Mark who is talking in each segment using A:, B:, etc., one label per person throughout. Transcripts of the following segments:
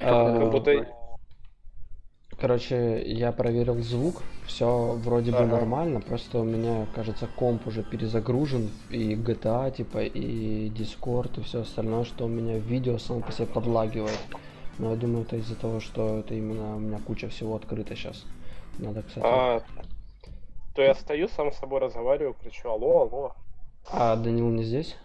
A: А,
B: Как будто...
A: Короче, я проверил звук, все вроде бы
B: Ага.
A: нормально, просто у меня, кажется, комп уже перезагружен, и GTA, типа, и Discord, и все остальное, что у меня видео само по себе подлагивает. Но я думаю, это из-за того, что это именно у меня куча всего открыта сейчас. Надо, кстати.
B: А, то я стою, сам с собой разговариваю, кричу алло, алло.
A: А Данил не здесь?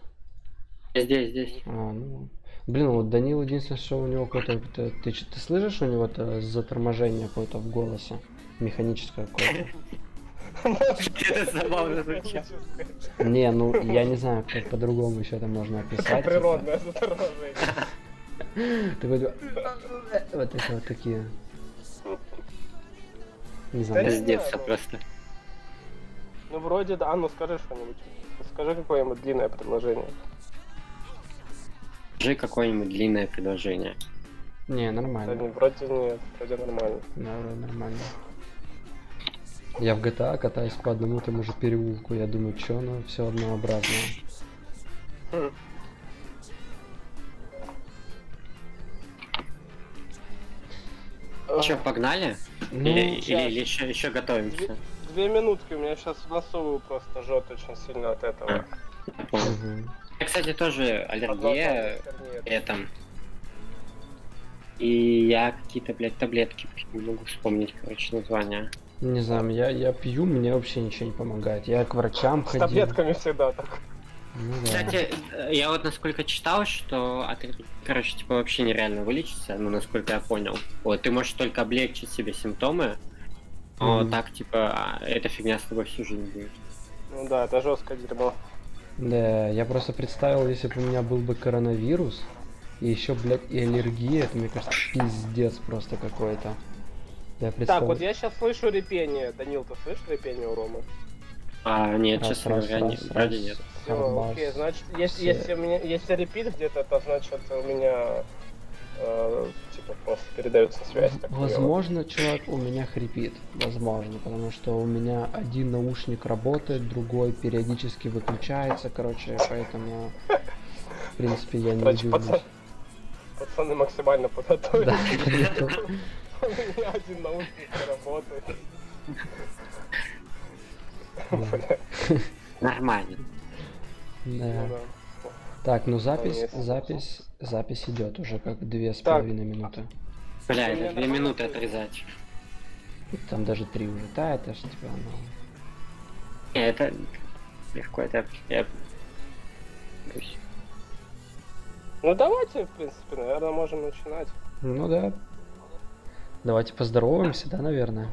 C: Здесь, здесь.
A: А, ну. Блин, вот Данил единственное, что у него какое-то. это- Ты, ч- ты слышишь у него то заторможение какое-то в голосе? Механическое какое-то.
C: Это забавно звучит.
A: Не, ну я не знаю, как по-другому еще это можно описать.
B: Природное заторможение.
A: Такой, типа, вот эти вот такие. Не
B: Да
A: знаю.
C: Пиздец просто.
B: Ну вроде да, а ну скажи что-нибудь. Скажи какое-нибудь длинное предложение.
C: Скажи какое-нибудь длинное предложение.
A: Не,
B: Да
A: нормально.
B: не, вроде нет, вроде нормально.
A: Да, вроде нормально. Я в GTA катаюсь по одному тому же переулку. Я думаю, что оно все однообразное.
B: Хм.
C: Че, погнали?
A: Ну,
C: или,
B: щас.
C: или, или еще, еще готовимся?
B: Две минутки, у меня сейчас в носу просто жжет очень сильно от этого.
C: Я понял.
A: мгм.
C: Я, кстати, тоже аллергия этом. И я какие-то, блядь, таблетки не могу вспомнить, короче, название.
A: Не знаю, я, я пью, мне вообще ничего не помогает. Я к врачам
B: С
A: ходил.
B: таблетками всегда так.
A: Ну да.
C: Кстати, э, я вот насколько читал, что от короче, типа вообще нереально вылечиться, ну, насколько я понял. Вот, ты можешь только облегчить себе симптомы, но
A: Мгм.
C: так, типа, а, эта фигня с тобой всю жизнь будет.
B: Ну да, это жесткое дерьмо.
A: Да, я просто представил, если бы у меня был бы коронавирус, и еще, блядь, и аллергия, это, мне кажется, пиздец просто какой-то. Я
B: Так,
A: представил...
B: вот я сейчас слышу репение. Данил, ты слышишь репение у Ромы?
C: А, нет,
A: Раз,
C: честно
A: раз,
C: говоря, не-
A: раз,
C: вроде
A: раз.
C: нет.
B: Все, окей, значит, если,
A: Все.
B: если, у меня, если репит где-то, это значит у меня э, типа просто передается связь. так хуёво.
A: Возможно, чувак, у меня хрипит. Возможно, потому что у меня один наушник работает, другой периодически выключается, короче, поэтому, в принципе, я не
B: Короче, пацан- пацаны максимально подготовились.
A: Да,
B: У меня один наушник не работает. Бля,
C: Нормально.
B: ну
A: да. Так, ну запись, запись, запись идет уже как две с половиной минуты.
C: Бля, это две минуты отрезать.
A: Там даже три уже. Да, это ж типа, ну,
C: Не, это легко, это я...
B: Ну давайте, в принципе, наверное, можем начинать.
A: ну да. Давайте поздороваемся, да, наверное.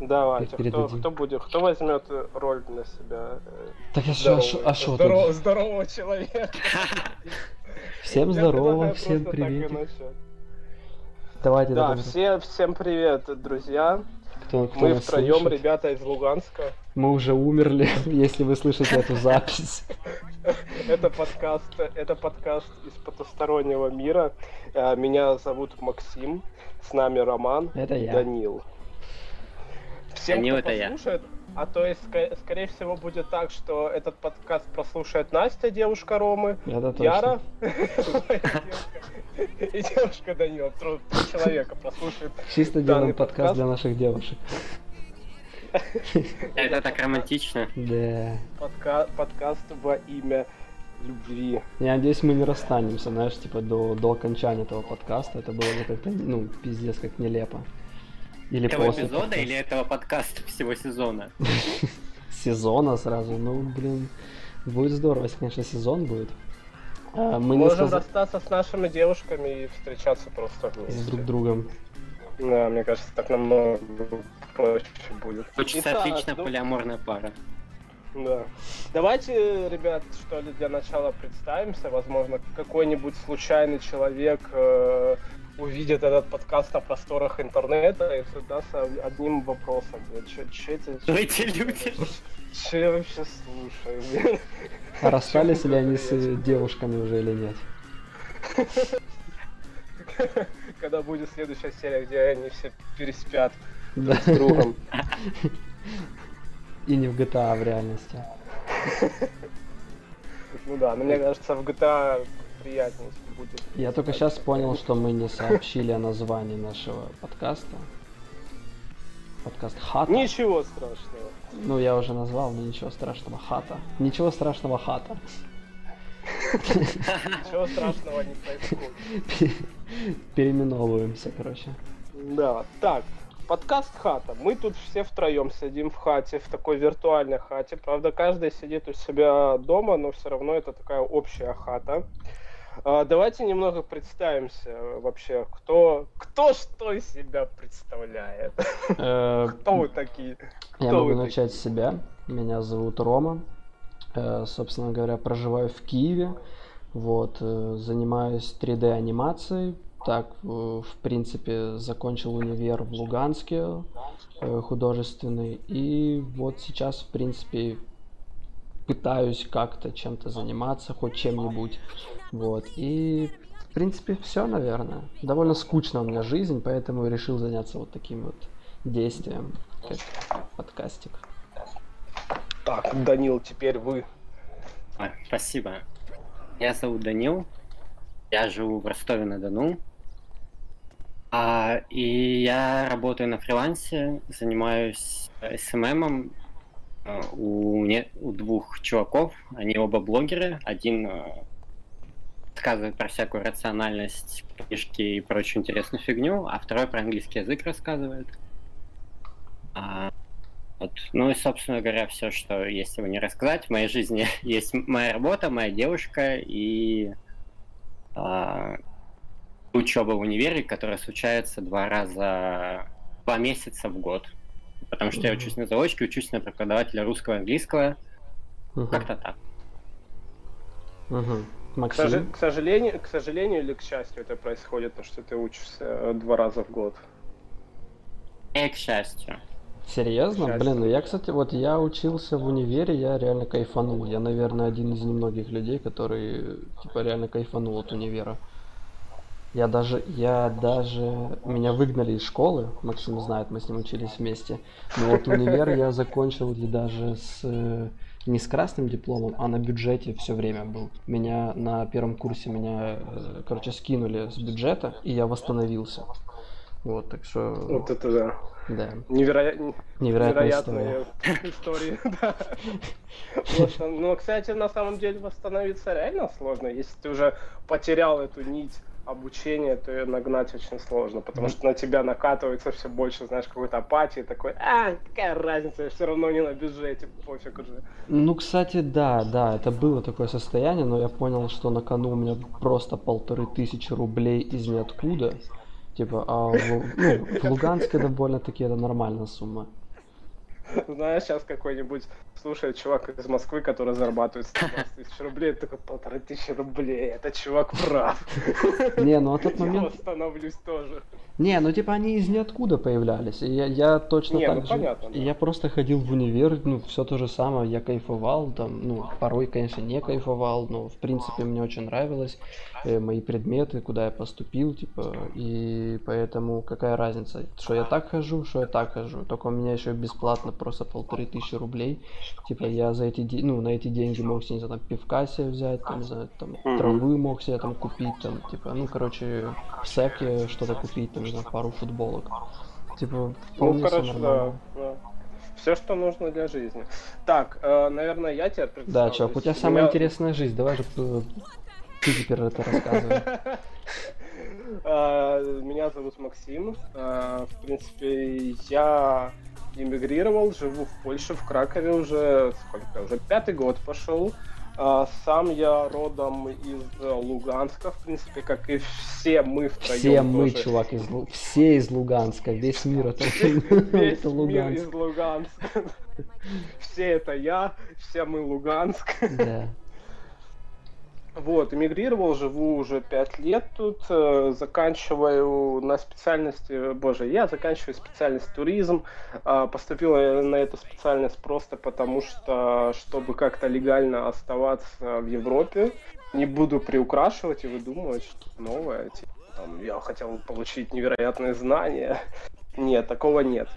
B: Давайте, кто, кто будет, кто возьмет роль на себя? э,
A: Так что,
B: здорового-
A: а что
B: здорово-
A: тут?
B: здорового человека.
A: Всем
B: Я
A: здорово, всем привет. Давайте,
B: Да, все, всем привет, друзья.
A: Кто, кто
B: Мы втроем,
A: слышит.
B: ребята из Луганска.
A: Мы уже умерли, если вы слышите эту запись.
B: Это подкаст, это подкаст из потустороннего мира. Э, Меня зовут Максим, с нами Роман
A: Это я.
B: Данил. Всем,
C: Данил,
B: кто
C: это я.
B: послушает, а то есть, ска- скорее всего, будет так, что этот подкаст прослушает Настя, девушка Ромы,
A: Это точно.
B: Яра и девушка Данила. Три человека прослушает.
A: Чисто делаем подкаст для наших девушек.
C: Это так романтично.
A: Да.
B: Подка- подкаст во имя любви.
A: Я надеюсь, мы не расстанемся, знаешь, типа до, до окончания этого подкаста. Это было бы как-то, ну, пиздец, как нелепо. Или
C: Этого
A: после
C: эпизода
A: подкаста.
C: или этого подкаста всего сезона?
A: сезона сразу. Ну, блин, будет здорово, если, конечно, сезон будет. А, мы
B: Можем расстаться с нашими девушками и встречаться просто
A: с
B: вместе.
A: друг другом.
B: Да, мне кажется, так намного проще будет.
C: Хочется
B: Итак,
C: отлично
B: ну,
C: полиаморная пара.
B: Да. Давайте, ребят, что ли, для начала представимся. Возможно, какой-нибудь случайный человек э, увидит этот подкаст на просторах интернета и задастся одним вопросом. Че это?
C: Ну эти люди.
B: Че я вообще слушаю? блин?
A: А расстались ли они с э, девушками уже или нет?
B: Когда будет следующая серия, где они все переспят
A: Да.
B: с другом.
A: И не в GTA, а в реальности.
B: Ну да, но мне кажется, в GTA приятнее. Будет.
A: Я только сейчас понял, что мы не сообщили о названии нашего подкаста. Подкаст Хата.
B: Ничего страшного.
A: Ну, я уже назвал, но ничего страшного. Хата. Ничего страшного, Хата.
B: Ничего страшного не происходит.
A: Переименовываемся, короче.
B: Да, так, подкаст хата. Мы тут все втроем сидим в хате, в такой виртуальной хате. Правда, каждый сидит у себя дома, но все равно это такая общая хата. А, давайте немного представимся вообще, кто, кто что из себя представляет.
A: Э,
B: Кто вы такие?
A: Я могу начать с себя. Меня зовут Рома. Э, Собственно говоря, проживаю в Киеве. Вот, э, занимаюсь 3D анимацией. Так, э, в принципе, закончил универ в Луганске э, художественный. И вот сейчас, в принципе, пытаюсь как-то чем-то заниматься, хоть чем-нибудь. Вот. И, в принципе, все, наверное. Довольно скучна у меня жизнь, поэтому решил заняться вот таким вот действием, как подкастик.
B: Так, Данил, теперь вы.
C: Ой, спасибо. Меня зовут Данил. Я живу в Ростове-на-Дону. А, и я работаю на фрилансе, занимаюсь СММом э, у, не- у двух чуваков. Они оба блогеры. Один э, рассказывает про всякую рациональность, книжки и прочую интересную фигню, а второй про английский язык рассказывает. А, вот. Ну и, собственно говоря, все, что есть его не рассказать. В моей жизни есть моя работа, моя девушка и а, учеба в универе, которая случается два раза, два месяца в год. Потому что я
A: Мгм.
C: учусь на заочке, учусь на преподавателя русского и английского.
A: Мгм.
C: Как-то так.
A: Мгм.
B: К,
A: Максим?
B: к сожалению, к сожалению или к счастью это происходит, то что ты учишься э, два раза в год.
C: И к счастью.
A: Серьезно?
B: Счастье.
A: Блин, ну я, кстати, вот я учился в универе, я реально кайфанул. Я, наверное, один из немногих людей, который, типа, реально кайфанул от универа. Я даже, я даже, меня выгнали из школы, Максим знает, мы с ним учились вместе. Но вот универ я закончил и даже с, э, не с красным дипломом, а на бюджете все время был. Меня на первом курсе, меня, э, короче, скинули с бюджета, и я восстановился. Вот, так что,
B: Вот это да.
A: да,
B: Невероятно.
A: невероятная история.
B: Да. Просто, Ну, кстати, на самом деле восстановиться реально сложно. Если ты уже потерял эту нить обучения, то ее нагнать очень сложно, потому что на тебя накатывается все больше, знаешь, какой-то апатии, такой, а, какая разница, я все равно не на бюджете, пофиг уже.
A: Ну, кстати, да, да, это было такое состояние, но я понял, что на кону у меня просто полторы тысячи рублей из ниоткуда. Типа, а в, ну, в Луганске довольно-таки это нормальная сумма.
B: Знаешь, сейчас какой-нибудь слушает чувак из Москвы, который зарабатывает 120 тысяч рублей, такой полторы тысячи рублей, этот чувак прав.
A: Не, ну а тот
B: Я
A: момент...
B: восстановлюсь тоже.
A: Не, ну типа они из ниоткуда появлялись. И я, я точно
B: Не,
A: так
B: ну
A: же.
B: понятно, да.
A: Я просто ходил в универ, ну, все то же самое, я кайфовал, там, ну, порой, конечно, не кайфовал, но в принципе мне очень нравилось э, мои предметы, куда я поступил, типа, и поэтому какая разница, что я так хожу, что я так хожу. Только у меня еще бесплатно просто полторы тысячи рублей. Типа я за эти деньги, ну, на эти деньги мог себе, не знаю, там, пивка себе взять, там, не знаю, там, травы мог себе там купить, там, типа, ну, короче, в секе что-то купить, там, знаю, пару футболок. Типа,
B: Ну, короче, да.
A: нормально.
B: Все, что нужно для жизни. Так, э, наверное, я тебе
A: Да,
B: представлюсь.
A: чувак, у тебя самая
B: Меня-
A: интересная жизнь, давай же э, ты теперь это рассказывай.
B: Э, Меня зовут Максим. Э, В принципе, я эмигрировал, живу в Польше, в Кракове уже сколько? Уже пятый год пошел. А, Сам я родом из э, Луганска, в принципе, как и все мы втроем.
A: Все мы,
B: тоже.
A: чувак, из Лу- все из Луганска, весь мир это,
B: Весь
A: это
B: мир
A: Луганск.
B: из Луганска. Все это я, все мы Луганск.
A: Да.
B: Вот, эмигрировал, живу уже пять лет тут, э, заканчиваю на специальности, боже, я заканчиваю специальность туризм, а, поступил на эту специальность просто потому, что, чтобы как-то легально оставаться в Европе, не буду приукрашивать и выдумывать что-то новое, типа, там, я хотел получить невероятные знания, нет, такого нет.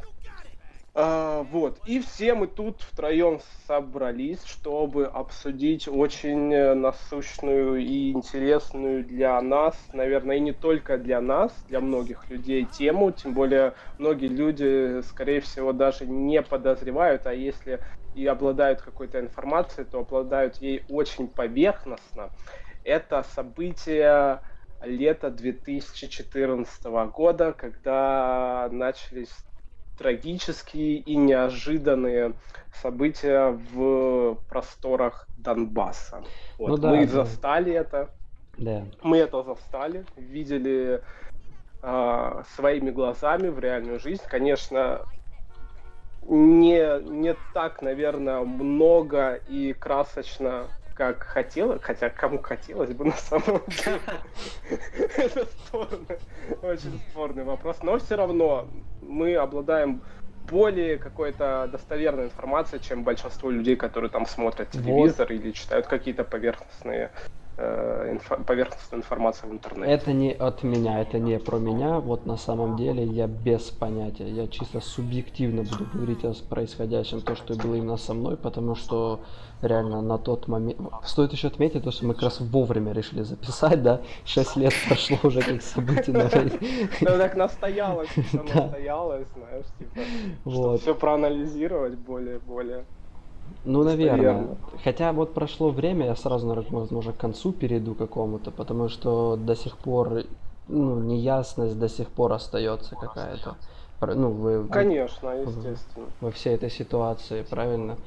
B: А, вот. И все мы тут втроем собрались, чтобы обсудить очень э, насущную и интересную для нас, наверное, и не только для нас, для многих людей тему. Тем более многие люди, скорее всего, даже не подозревают, а если и обладают какой-то информацией, то обладают ей очень поверхностно. Это событие лета 2014 года, когда начались трагические и неожиданные события в просторах Донбасса. Вот. Ну, да, мы да. застали это. Да. Мы это застали, видели э, своими глазами в реальную жизнь. Конечно, не, не так, наверное, много и красочно, как хотела, хотя кому хотелось бы на самом деле. Это спорный, очень спорный вопрос. Но все равно мы обладаем более какой-то достоверной информацией, чем большинство людей, которые там смотрят телевизор вот. или читают какие-то поверхностные инфо- поверхностную информацию в интернете.
A: Это не от меня, это не про меня. Вот на самом деле я без понятия. Я чисто субъективно буду говорить о происходящем, то, что было именно со мной, потому что реально на тот момент... Стоит еще отметить то, что мы как раз вовремя решили записать, да? Шесть лет прошло уже как событий на
B: Ну так настоялось, настоялось, знаешь, типа, все проанализировать более-более.
A: Ну, наверное. Хотя вот прошло время, я сразу, наверное, возможно, к концу перейду какому-то, потому что до сих пор, ну, неясность до сих пор остается какая-то. Ну, вы...
B: Конечно, естественно.
A: Во всей этой ситуации, правильно?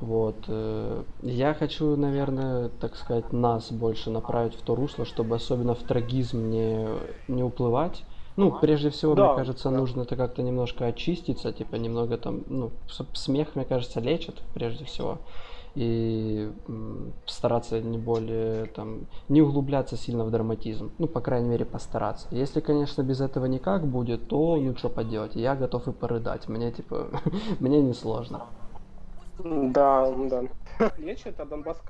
A: Вот. Э, я хочу, наверное, так сказать, нас больше направить в то русло, чтобы особенно в трагизм не, не уплывать. Ну, прежде всего, да, мне кажется, да. нужно это как-то немножко очиститься, типа немного там, ну, смех, мне кажется, лечит, прежде всего. И стараться не более там, не углубляться сильно в драматизм. Ну, по крайней мере, постараться. Если, конечно, без этого никак будет, то ну что поделать. Я готов и порыдать. Мне, типа, мне не сложно.
B: Да, да. Лечит, а Донбасс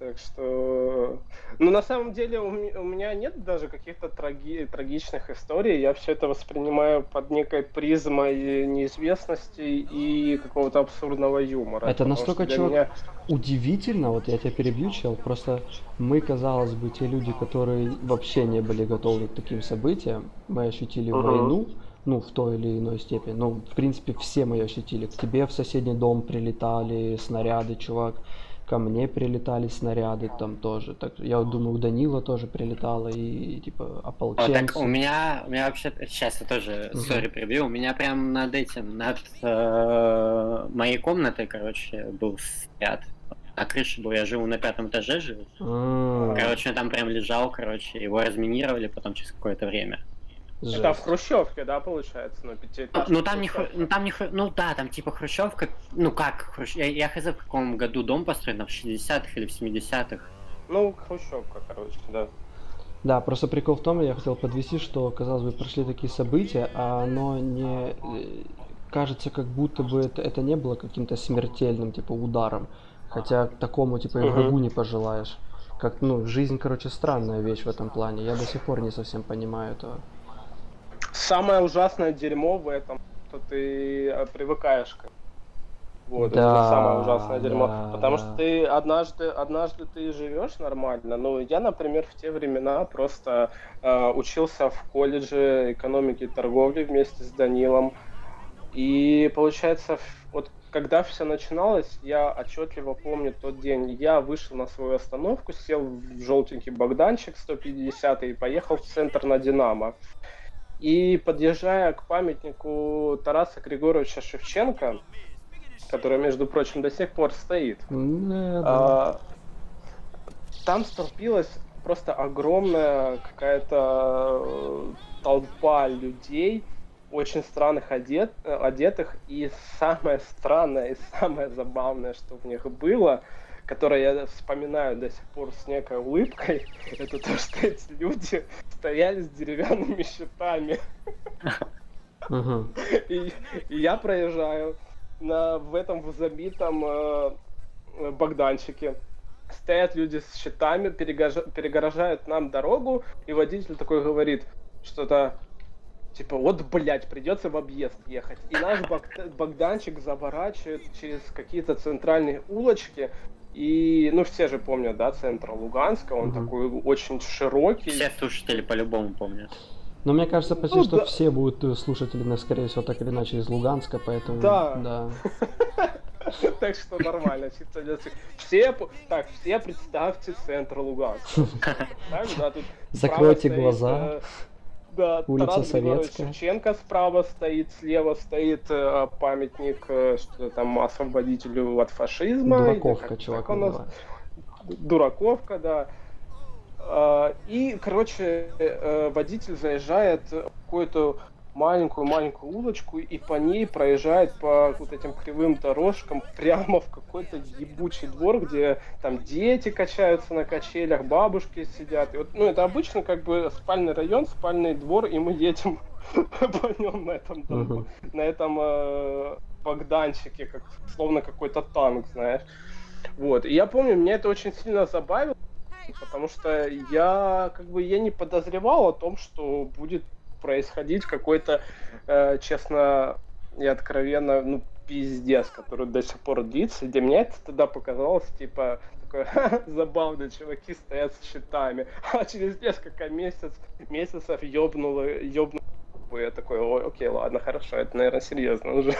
B: так что, ну на самом деле у, меня нет даже каких-то траги, трагичных историй. Я все это воспринимаю под некой призмой неизвестности и какого-то абсурдного юмора.
A: Это настолько чего меня... удивительно, вот я тебя перебью, чел, просто мы, казалось бы, те люди, которые вообще не были готовы к таким событиям, мы ощутили uh-huh. войну, ну, в той или иной степени. Ну, в принципе, все мы ее ощутили. К тебе в соседний дом прилетали снаряды, чувак ко мне прилетали снаряды там тоже. Так я думаю, у Данила тоже прилетало и, и типа ополченцы.
C: О, так у меня, у меня вообще сейчас я тоже угу. сори прибью. У меня прям над этим, над э, моей комнатой, короче, был снаряд. На крыше был, я живу на пятом этаже живу. А-а-а. Короче, он там прям лежал, короче, его разминировали потом через какое-то время.
B: Жесть. Это в Хрущевке, да, получается, на
C: пятиэтажке? Ну там не, ну там не, ну да, там типа Хрущевка, ну как, Хрущ... я, я хз в каком году дом построен, в 60-х или в 70-х.
B: Ну, Хрущевка, короче, да.
A: Да, просто прикол в том, я хотел подвести, что, казалось бы, прошли такие события, а оно не... Э, кажется, как будто бы это, это не было каким-то смертельным, типа, ударом. Хотя такому, типа, и врагу не пожелаешь. Как, ну, жизнь, короче, странная вещь в этом плане. Я до сих пор не совсем понимаю этого
B: самое ужасное дерьмо в этом, что ты э, привыкаешь к вот,
A: да,
B: это самое ужасное дерьмо. Да, Потому да. что ты однажды, однажды ты живешь нормально. Ну, я, например, в те времена просто э, учился в колледже экономики и торговли вместе с Данилом. И получается, вот когда все начиналось, я отчетливо помню тот день. Я вышел на свою остановку, сел в желтенький Богданчик 150 и поехал в центр на Динамо. И подъезжая к памятнику Тараса Григорьевича Шевченко, который, между прочим, до сих пор стоит, да, а, там столпилась просто огромная какая-то э, толпа людей, очень странных одет, одетых, и самое странное и самое забавное, что в них было – которое я вспоминаю до сих пор с некой улыбкой, это то, что эти люди стояли с деревянными щитами. И, и я проезжаю на, в этом забитом э, Богданчике. Стоят люди с щитами, перегорожают нам дорогу, и водитель такой говорит что-то Типа, вот, блядь, придется в объезд ехать. И наш Бог- Богданчик заворачивает через какие-то центральные улочки. И, ну, все же помнят, да, центр Луганска, он
A: Мгм.
B: такой очень широкий.
C: Все слушатели по-любому помнят.
A: Но мне кажется, почти
B: Ну,
A: что
B: да.
A: все будут э, слушатели, нас, скорее всего, так или иначе из Луганска, поэтому...
B: Да.
A: Да.
B: Так что нормально. Все, так, все представьте центр Луганска. Так, да, тут
A: Закройте глаза.
B: Э, Да,
A: Улица
B: Тарас
A: Советская.
B: Шевченко справа стоит, слева стоит э, памятник э, что там освободителю от фашизма.
A: Дураковка,
B: как-
A: чувак,
B: как нас-. Дураковка, да. А, И, короче, э, водитель заезжает в какую-то маленькую-маленькую улочку и по ней проезжает по вот этим кривым дорожкам прямо в какой-то ебучий двор, где там дети качаются на качелях, бабушки сидят. И вот, ну, это обычно как бы спальный район, спальный двор, и мы едем по нем на этом, на этом э, Богданчике, как словно какой-то танк, знаешь. Вот. И я помню, меня это очень сильно забавило, потому что я как бы я не подозревал о том, что будет происходить какой-то, э, честно и откровенно, ну, пиздец, который до сих пор длится. Для меня это тогда показалось, типа, такое «Ха-ха, забавно, чуваки стоят с щитами. А через несколько месяц, месяцев ёбнуло, ёбнуло. Я такой, ой, окей, ладно, хорошо, это, наверное, серьезно уже.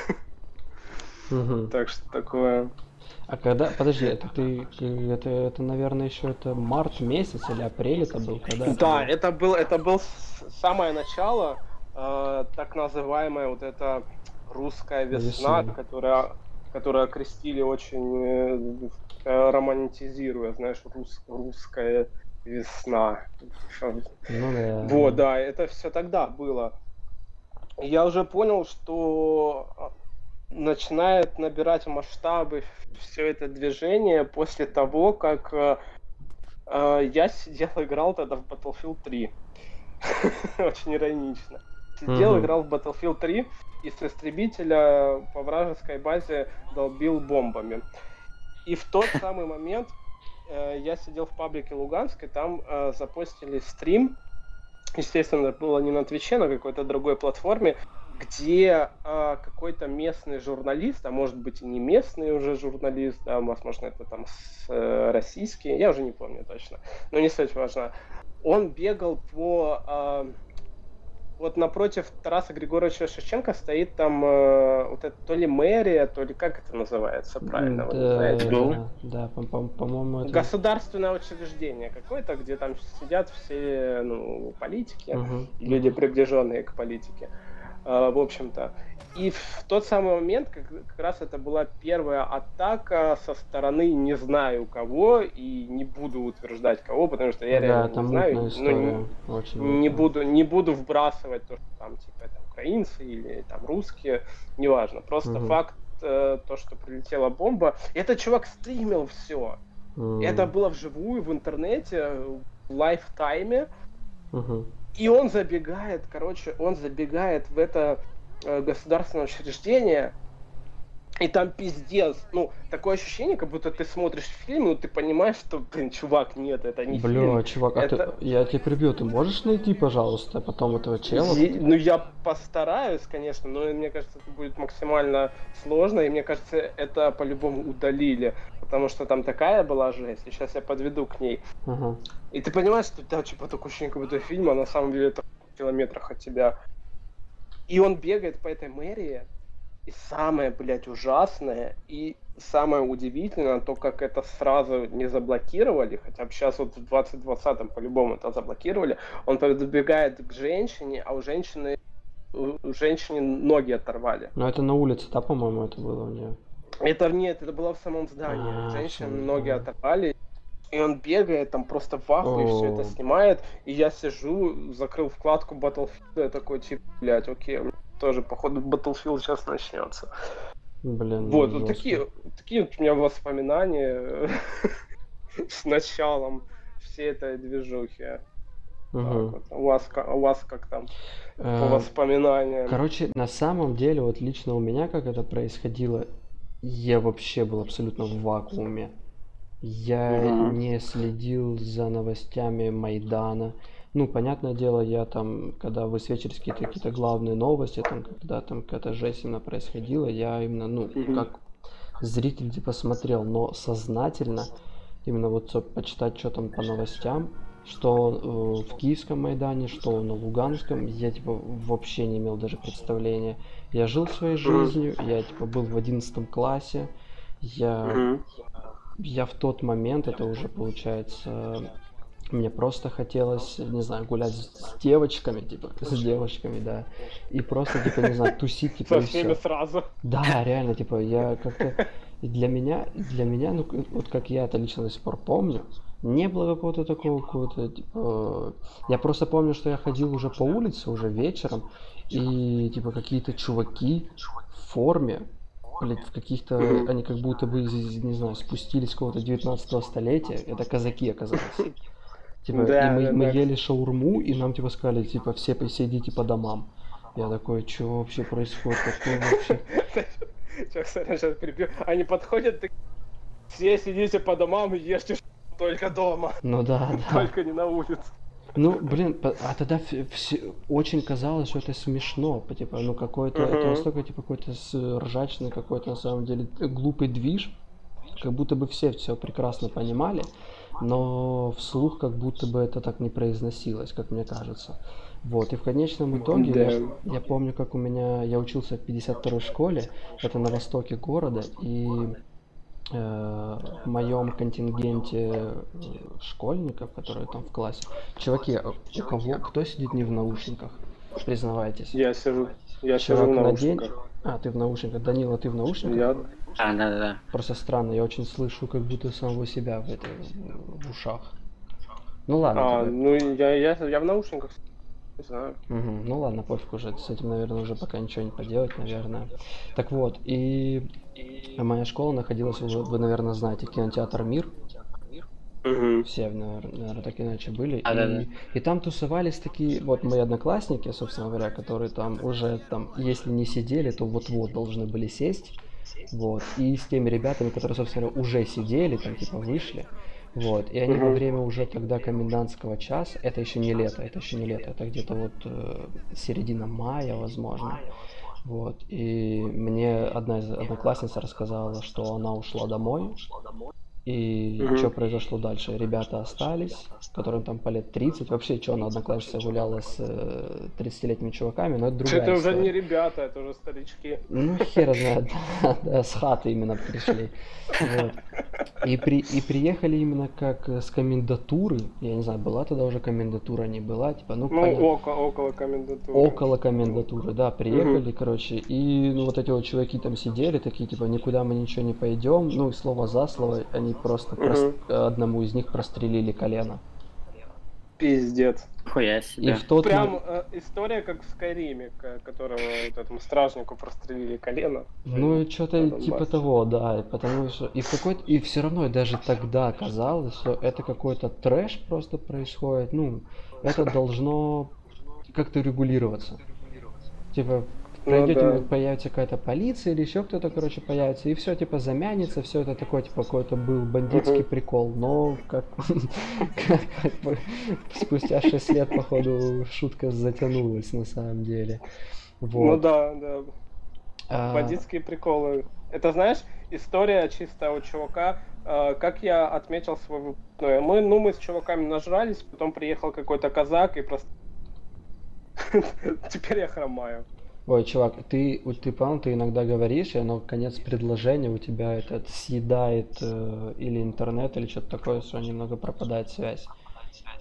B: Так что такое...
A: А когда, подожди, это ты, это, это, наверное, еще это март месяц или апрель это был, когда? это
B: Да,
A: было?
B: это был, это был самое начало, э, так называемая вот эта русская весна,
A: Весна.
B: которая, которая крестили очень э, романтизируя, знаешь, рус, русская весна.
A: Ну да.
B: Вот, да, это все тогда было. Я уже понял, что а, начинает набирать масштабы все это движение после того, как э, э, я сидел, играл тогда в Battlefield 3. Очень иронично. Сидел,
A: Мгм.
B: играл в Battlefield 3 и с истребителя по вражеской базе долбил бомбами. И в тот самый момент э, я сидел в паблике Луганск, и там э, запостили стрим. Естественно, было не на Твиче, на какой-то другой платформе, где э, какой-то местный журналист, а может быть и не местный уже журналист, да, возможно, это там с, э, российский, я уже не помню точно, но не суть важна. Он бегал по... э, вот напротив Тараса Григорьевича Шевченко стоит там э, вот это то ли мэрия, то ли как это называется правильно, вы
A: Да,
B: знаете?
C: Был?
A: да, да, по- по- по-моему, это...
B: Государственное учреждение какое-то, где там сидят все ну, политики,
A: Мгм.
B: люди, приближенные к политике, э, в общем-то. И в тот самый момент, как, как раз это была первая атака со стороны не знаю кого, и не буду утверждать кого, потому что я
A: Да,
B: реально
A: там
B: не знаю. ну,
A: история. Очень
B: не
A: мутная.
B: буду, не буду вбрасывать то, что там типа это украинцы или там русские, неважно. Просто
A: Мгм.
B: факт э, то, что прилетела бомба. Этот чувак стримил все.
A: М,
B: Это было вживую в интернете, в лайфтайме.
A: мгм.
B: И он забегает, короче, он забегает в это э, государственное учреждение, и там пиздец. Ну, такое ощущение, как будто ты смотришь фильм, но ты понимаешь, что, блин, чувак, нет, это не
A: Бля,
B: фильм.
A: чувак, а
B: Это-
A: ты, я тебя прибью, ты можешь найти, пожалуйста, потом этого чела?
B: Е- Ну, я постараюсь, конечно, но мне кажется, это будет максимально сложно, и мне кажется, это по-любому удалили, потому что там такая была жесть, и сейчас я подведу к ней.
A: Ага.
B: И ты понимаешь, что да, типа такое ощущение, как будто фильм, а на самом деле это в километрах от тебя. И он бегает по этой мэрии, и самое, блядь, ужасное и самое удивительное, то, как это сразу не заблокировали, хотя бы сейчас вот в 2020-м по-любому это заблокировали, он подбегает к женщине, а у женщины у женщины ноги оторвали.
A: Ну это на улице, да, по-моему, это было у нее.
B: Это нет, это было в самом здании.
A: А,
B: Женщины
A: всё,
B: ноги
A: да.
B: оторвали. И он бегает, там просто в ахуе, все это снимает. И я сижу, закрыл вкладку Battlefield, я такой, типа, блядь, окей, тоже, походу, Battlefield сейчас начнется.
A: Блин,
B: вот, вот такие, такие вот у меня воспоминания с началом всей этой движухи.
A: Мгм.
B: вот. У вас, у вас как там по
A: Э,
B: воспоминаниям?
A: Короче, на самом деле, вот лично у меня как это происходило, я вообще был абсолютно в вакууме. Я
B: Мгм.
A: не следил за новостями Майдана, ну, понятное дело, я там, когда высвечивались какие-то какие главные новости, там, когда там какая-то жесть именно происходила, я именно, ну, как зритель типа смотрел, но сознательно именно вот почитать, что там по новостям, что э, в Киевском Майдане, что на Луганском, я типа вообще не имел даже представления. Я жил своей жизнью, я типа был в одиннадцатом классе, я я в тот момент, это уже получается, мне просто хотелось, не знаю, гулять с девочками, типа, с девочками, да, и просто, типа, не знаю, тусить, типа,
B: Со всеми сразу.
A: Да, реально, типа, я как-то... Для меня, для меня, ну, вот как я это лично до сих пор помню, не было какого-то такого какого-то, типа... Я просто помню, что я ходил уже по улице, уже вечером, и, типа, какие-то чуваки в форме, блядь, в каких-то... Они как будто бы, не знаю, спустились с какого-то 19 столетия. Это казаки оказались. Типа,
B: Да,
A: и мы,
B: да,
A: мы
B: да.
A: ели шаурму, и нам, типа, сказали, типа, все посидите по домам. Я такой, что вообще происходит? Какое вообще...
B: Сейчас, сейчас перебью. Они подходят, так, все сидите по домам и ешьте только дома,
A: Ну да, да.
B: только не на улице.
A: Ну, блин, а тогда все, очень казалось, что это смешно, типа, ну какой-то, это
B: Мгм.
A: настолько, типа, какой-то ржачный какой-то, на самом деле, глупый движ, как будто бы все все прекрасно понимали, но вслух как будто бы это так не произносилось, как мне кажется. Вот, и в конечном итоге, я, ж- я помню, как у меня, я учился в 52-й школе, это на востоке города, и э, в моем контингенте э, школьников, которые там в классе, чуваки, а у кого, кто сидит не в наушниках? Признавайтесь.
B: Я сижу, я сижу
A: Чувак,
B: в
A: надень.
B: наушниках.
A: А, ты в наушниках. Данила, ты в наушниках?
B: Я...
C: А, да-да-да.
A: Просто странно, я очень слышу как будто самого себя в этой в ушах. Ну ладно,
B: А,
A: тогда.
B: ну я, я, я в наушниках. Не знаю.
A: Мгм. Ну ладно, пофиг уже, с этим, наверное, уже пока ничего не поделать, наверное. Так вот, и моя школа находилась, вы, вы, наверное, знаете, кинотеатр Мир.
B: Мгм.
A: Все, наверное, так иначе были.
C: А,
A: и,
C: да-да.
A: и там тусовались такие, вот мои одноклассники, собственно говоря, которые там уже там, если не сидели, то вот-вот должны были сесть. Вот. И с теми ребятами, которые, собственно уже сидели, там типа вышли. Вот. И они во
B: Мгм.
A: время уже тогда комендантского часа, это еще не лето, это еще не лето, это где-то вот э, середина мая, возможно. Вот. И мне одна из одноклассниц рассказала, что она ушла домой. И
B: Мгм.
A: что произошло дальше? Ребята остались, которым там по лет 30. Вообще, что она одноклассница гуляла с э, 30-летними чуваками, но это другая
B: Это уже
A: история.
B: не ребята, это уже старички.
A: Ну, хер знает, с хаты именно пришли. И, при, и приехали именно как э, с комендатуры. Я не знаю, была тогда уже комендатура, не была, типа, ну,
B: Ну,
A: понятно.
B: около, около комендатуры.
A: Около комендатуры, да, приехали, короче, и ну, вот эти вот чуваки там сидели, такие, типа, никуда мы ничего не пойдем, ну, и слово за слово, они просто прос- одному из них прострелили колено.
B: Пиздец.
C: Хуя
A: И
C: себе.
A: в тот
B: Прям э, история как в Скайриме, ко- которого вот этому стражнику прострелили колено.
A: Ну, что-то типа
B: мать.
A: того, да, и потому что и какой-то и все равно даже тогда казалось, что это какой-то трэш просто происходит. Ну, это должно как-то регулироваться. Типа
B: Ну
A: пройдете,
B: да.
A: появится какая-то полиция или еще кто-то, короче, появится, и все типа замянется, все это такой, типа, какой-то был бандитский прикол, но как, спустя 6 лет, походу, шутка затянулась на самом деле.
B: Ну да, да.
A: А,
B: Бандитские приколы. Это, знаешь, история чисто у чувака. э, как я отметил свой выпускной. Мы, ну, мы с чуваками нажрались, потом приехал какой-то казак и просто... Теперь я хромаю.
A: Ой, чувак, ты, ты понял, ты иногда говоришь, и оно конец предложения у тебя этот съедает э, или интернет, или что-то такое, что немного пропадает связь.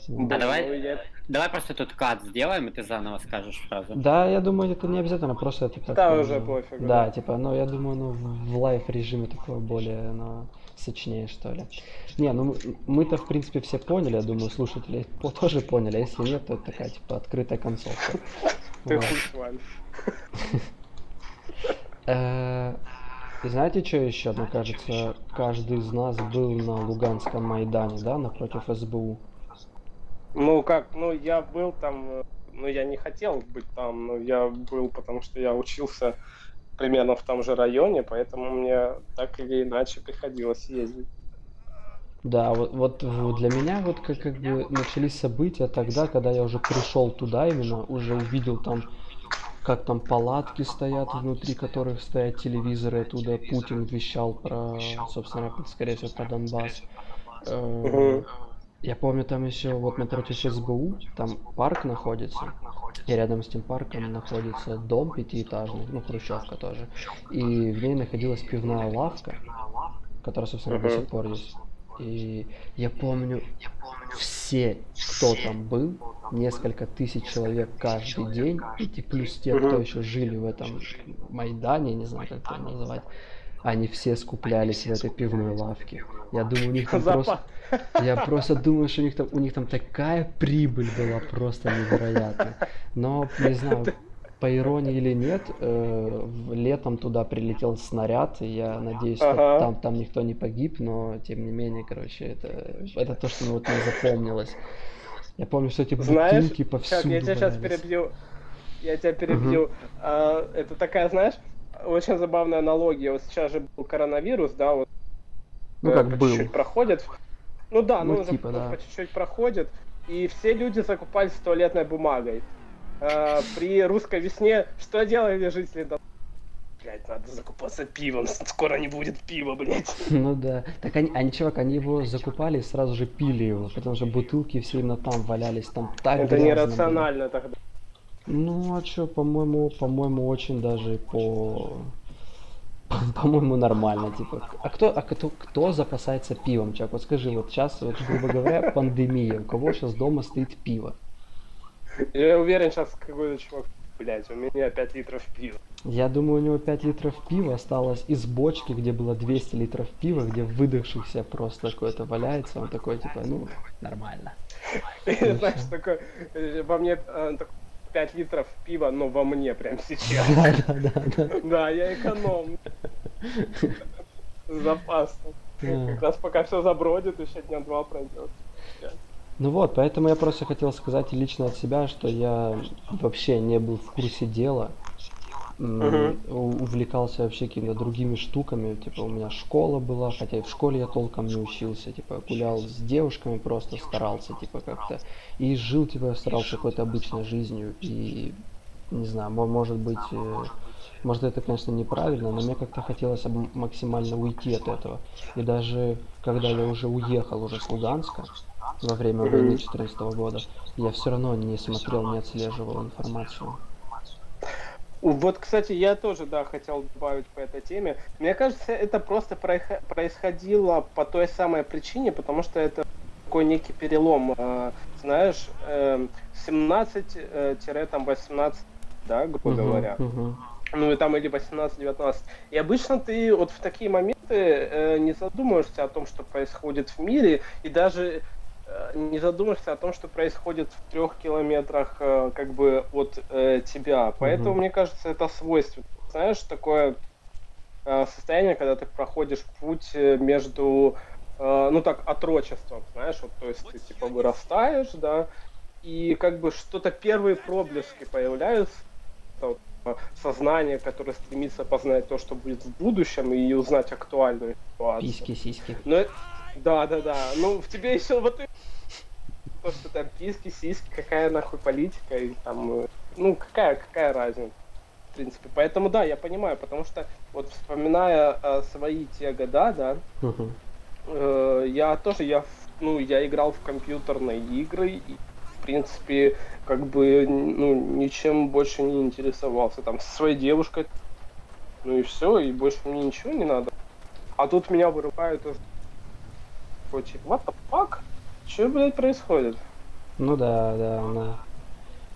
A: Вот.
C: А давай-
B: Ну, я-
C: Давай просто тут cut сделаем, и ты заново скажешь фразу.
A: Да, я думаю, это не обязательно, просто это как
B: Да, уже пофиг,
A: Да,
B: да.
A: типа, ну, я думаю, ну, в live режиме такое более, ну, сочнее, что ли. Не, ну, мы- мы-то, в принципе, все поняли, я думаю, слушатели тоже поняли, а если нет, то это такая, типа, открытая концовка.
B: Ты.
A: Э, знаете, что еще? Мне кажется, каждый из нас был на Луганском Майдане, да, напротив СБУ.
B: Ну как, ну я был там, э, ну я не хотел быть там, но я был, потому что я учился примерно в том же районе, поэтому мне так или иначе приходилось ездить.
A: Да, вот, вот для меня вот как, как бы начались события тогда, когда я уже пришел туда именно, уже увидел там, как там палатки стоят, внутри которых стоят телевизоры, оттуда Путин вещал про, собственно, скорее всего, про Донбасс.
B: Мгм.
A: Я помню там еще вот напротив СБУ, там парк находится, и рядом с тем парком находится дом пятиэтажный, ну, хрущевка тоже, и в ней находилась пивная лавка, которая, собственно, до сих пор есть. И я помню, все, кто там был, несколько тысяч человек каждый день, и плюс те, кто еще жили в этом Майдане, не знаю, как это называть, они все скуплялись в этой пивной лавке. Я думаю, у них там просто... Я просто думаю, что у них там, у них там такая прибыль была просто невероятная. Но, не знаю, по иронии или нет, э, летом туда прилетел снаряд, и я надеюсь, что
B: Ага.
A: там, там никто не погиб, но тем не менее, короче, это, это то, что вот мне запомнилось. Я помню, что эти
B: Знаешь,
A: бутылки повсюду
B: я тебя сейчас перебью. Я тебя перебью. А, это такая, знаешь, очень забавная аналогия. Вот сейчас же был коронавирус, да, вот
A: Ну,
B: э,
A: как
B: по
A: был.
B: чуть-чуть проходит. Ну да, ну,
A: Ну,
B: уже
A: типа, да.
B: по чуть-чуть проходит. И все люди закупались туалетной бумагой. А, при русской весне что делали жители Дон- Блять, надо закупаться пивом, скоро не будет пива, блять.
A: Ну да. Так они, они, чувак, они его закупали и сразу же пили его, потому что бутылки все именно там валялись, там так
B: Это
A: грязно было.
B: нерационально тогда.
A: Ну, а что, по-моему, по-моему, очень даже по... По-моему, нормально, типа. А кто, а кто, кто запасается пивом, Чак? Вот скажи, вот сейчас, вот, грубо говоря, пандемия, у кого сейчас дома стоит пиво?
B: Я уверен, сейчас какой-то чувак, блять, у меня 5 литров пива.
A: Я думаю, у него 5 литров пива осталось из бочки, где было 200 литров пива, где выдохшихся просто какое-то валяется. Он такой, типа, ну, нормально.
B: Знаешь, такой, э, во мне э, так, 5 литров пива, но во мне прям сейчас.
A: Да, да, да.
B: Да, я эконом. Запасно.
A: Да.
B: Как раз пока все забродит, еще дня два пройдет.
A: Ну вот, поэтому я просто хотел сказать лично от себя, что я вообще не был в курсе дела, м,
B: Мгм.
A: у- увлекался вообще какими-то другими штуками, типа у меня школа была, хотя и в школе я толком не учился, типа гулял с девушками, просто старался, типа как-то, и жил, типа старался какой-то обычной жизнью, и не знаю, мо- может быть, э, может это, конечно, неправильно, но мне как-то хотелось максимально уйти от этого. И даже когда я уже уехал уже с Луганска во время войны 2014 года, я все равно не смотрел, не отслеживал информацию.
B: Вот, кстати, я тоже, да, хотел добавить по этой теме. Мне кажется, это просто происхо- происходило по той самой причине, потому что это такой некий перелом. э, Знаешь, э, 17-18, да, грубо
A: Мгм,
B: говоря.
A: мгм.
B: ну и там или 18-19. И обычно ты вот в такие моменты э, не задумываешься о том, что происходит в мире, и даже не задумаешься о том, что происходит в трех километрах э, как бы от э, тебя. Поэтому,
A: Мгм.
B: мне кажется, это свойственно. Знаешь, такое э, состояние, когда ты проходишь путь э, между, э, ну так, отрочеством, знаешь, вот, то есть ты типа вырастаешь, да, и как бы что-то первые проблески появляются, вот, э, сознание, которое стремится познать то, что будет в будущем, и узнать актуальную ситуацию.
A: Письки, сиськи.
B: Э- да, да, да. Ну, в тебе еще вот то, что там писки, сиськи, какая нахуй политика, и там, э, ну, какая, какая разница, в принципе. Поэтому, да, я понимаю, потому что, вот вспоминая э, свои те года, да. Э, я тоже, я, ну, я играл в компьютерные игры и, в принципе, как бы, ну, ничем больше не интересовался. Там, со своей девушкой, ну и все, и больше мне ничего не надо. А тут меня вырубают. Такой, типа, what the fuck? Что, блядь, происходит?
A: Ну да, да, ну.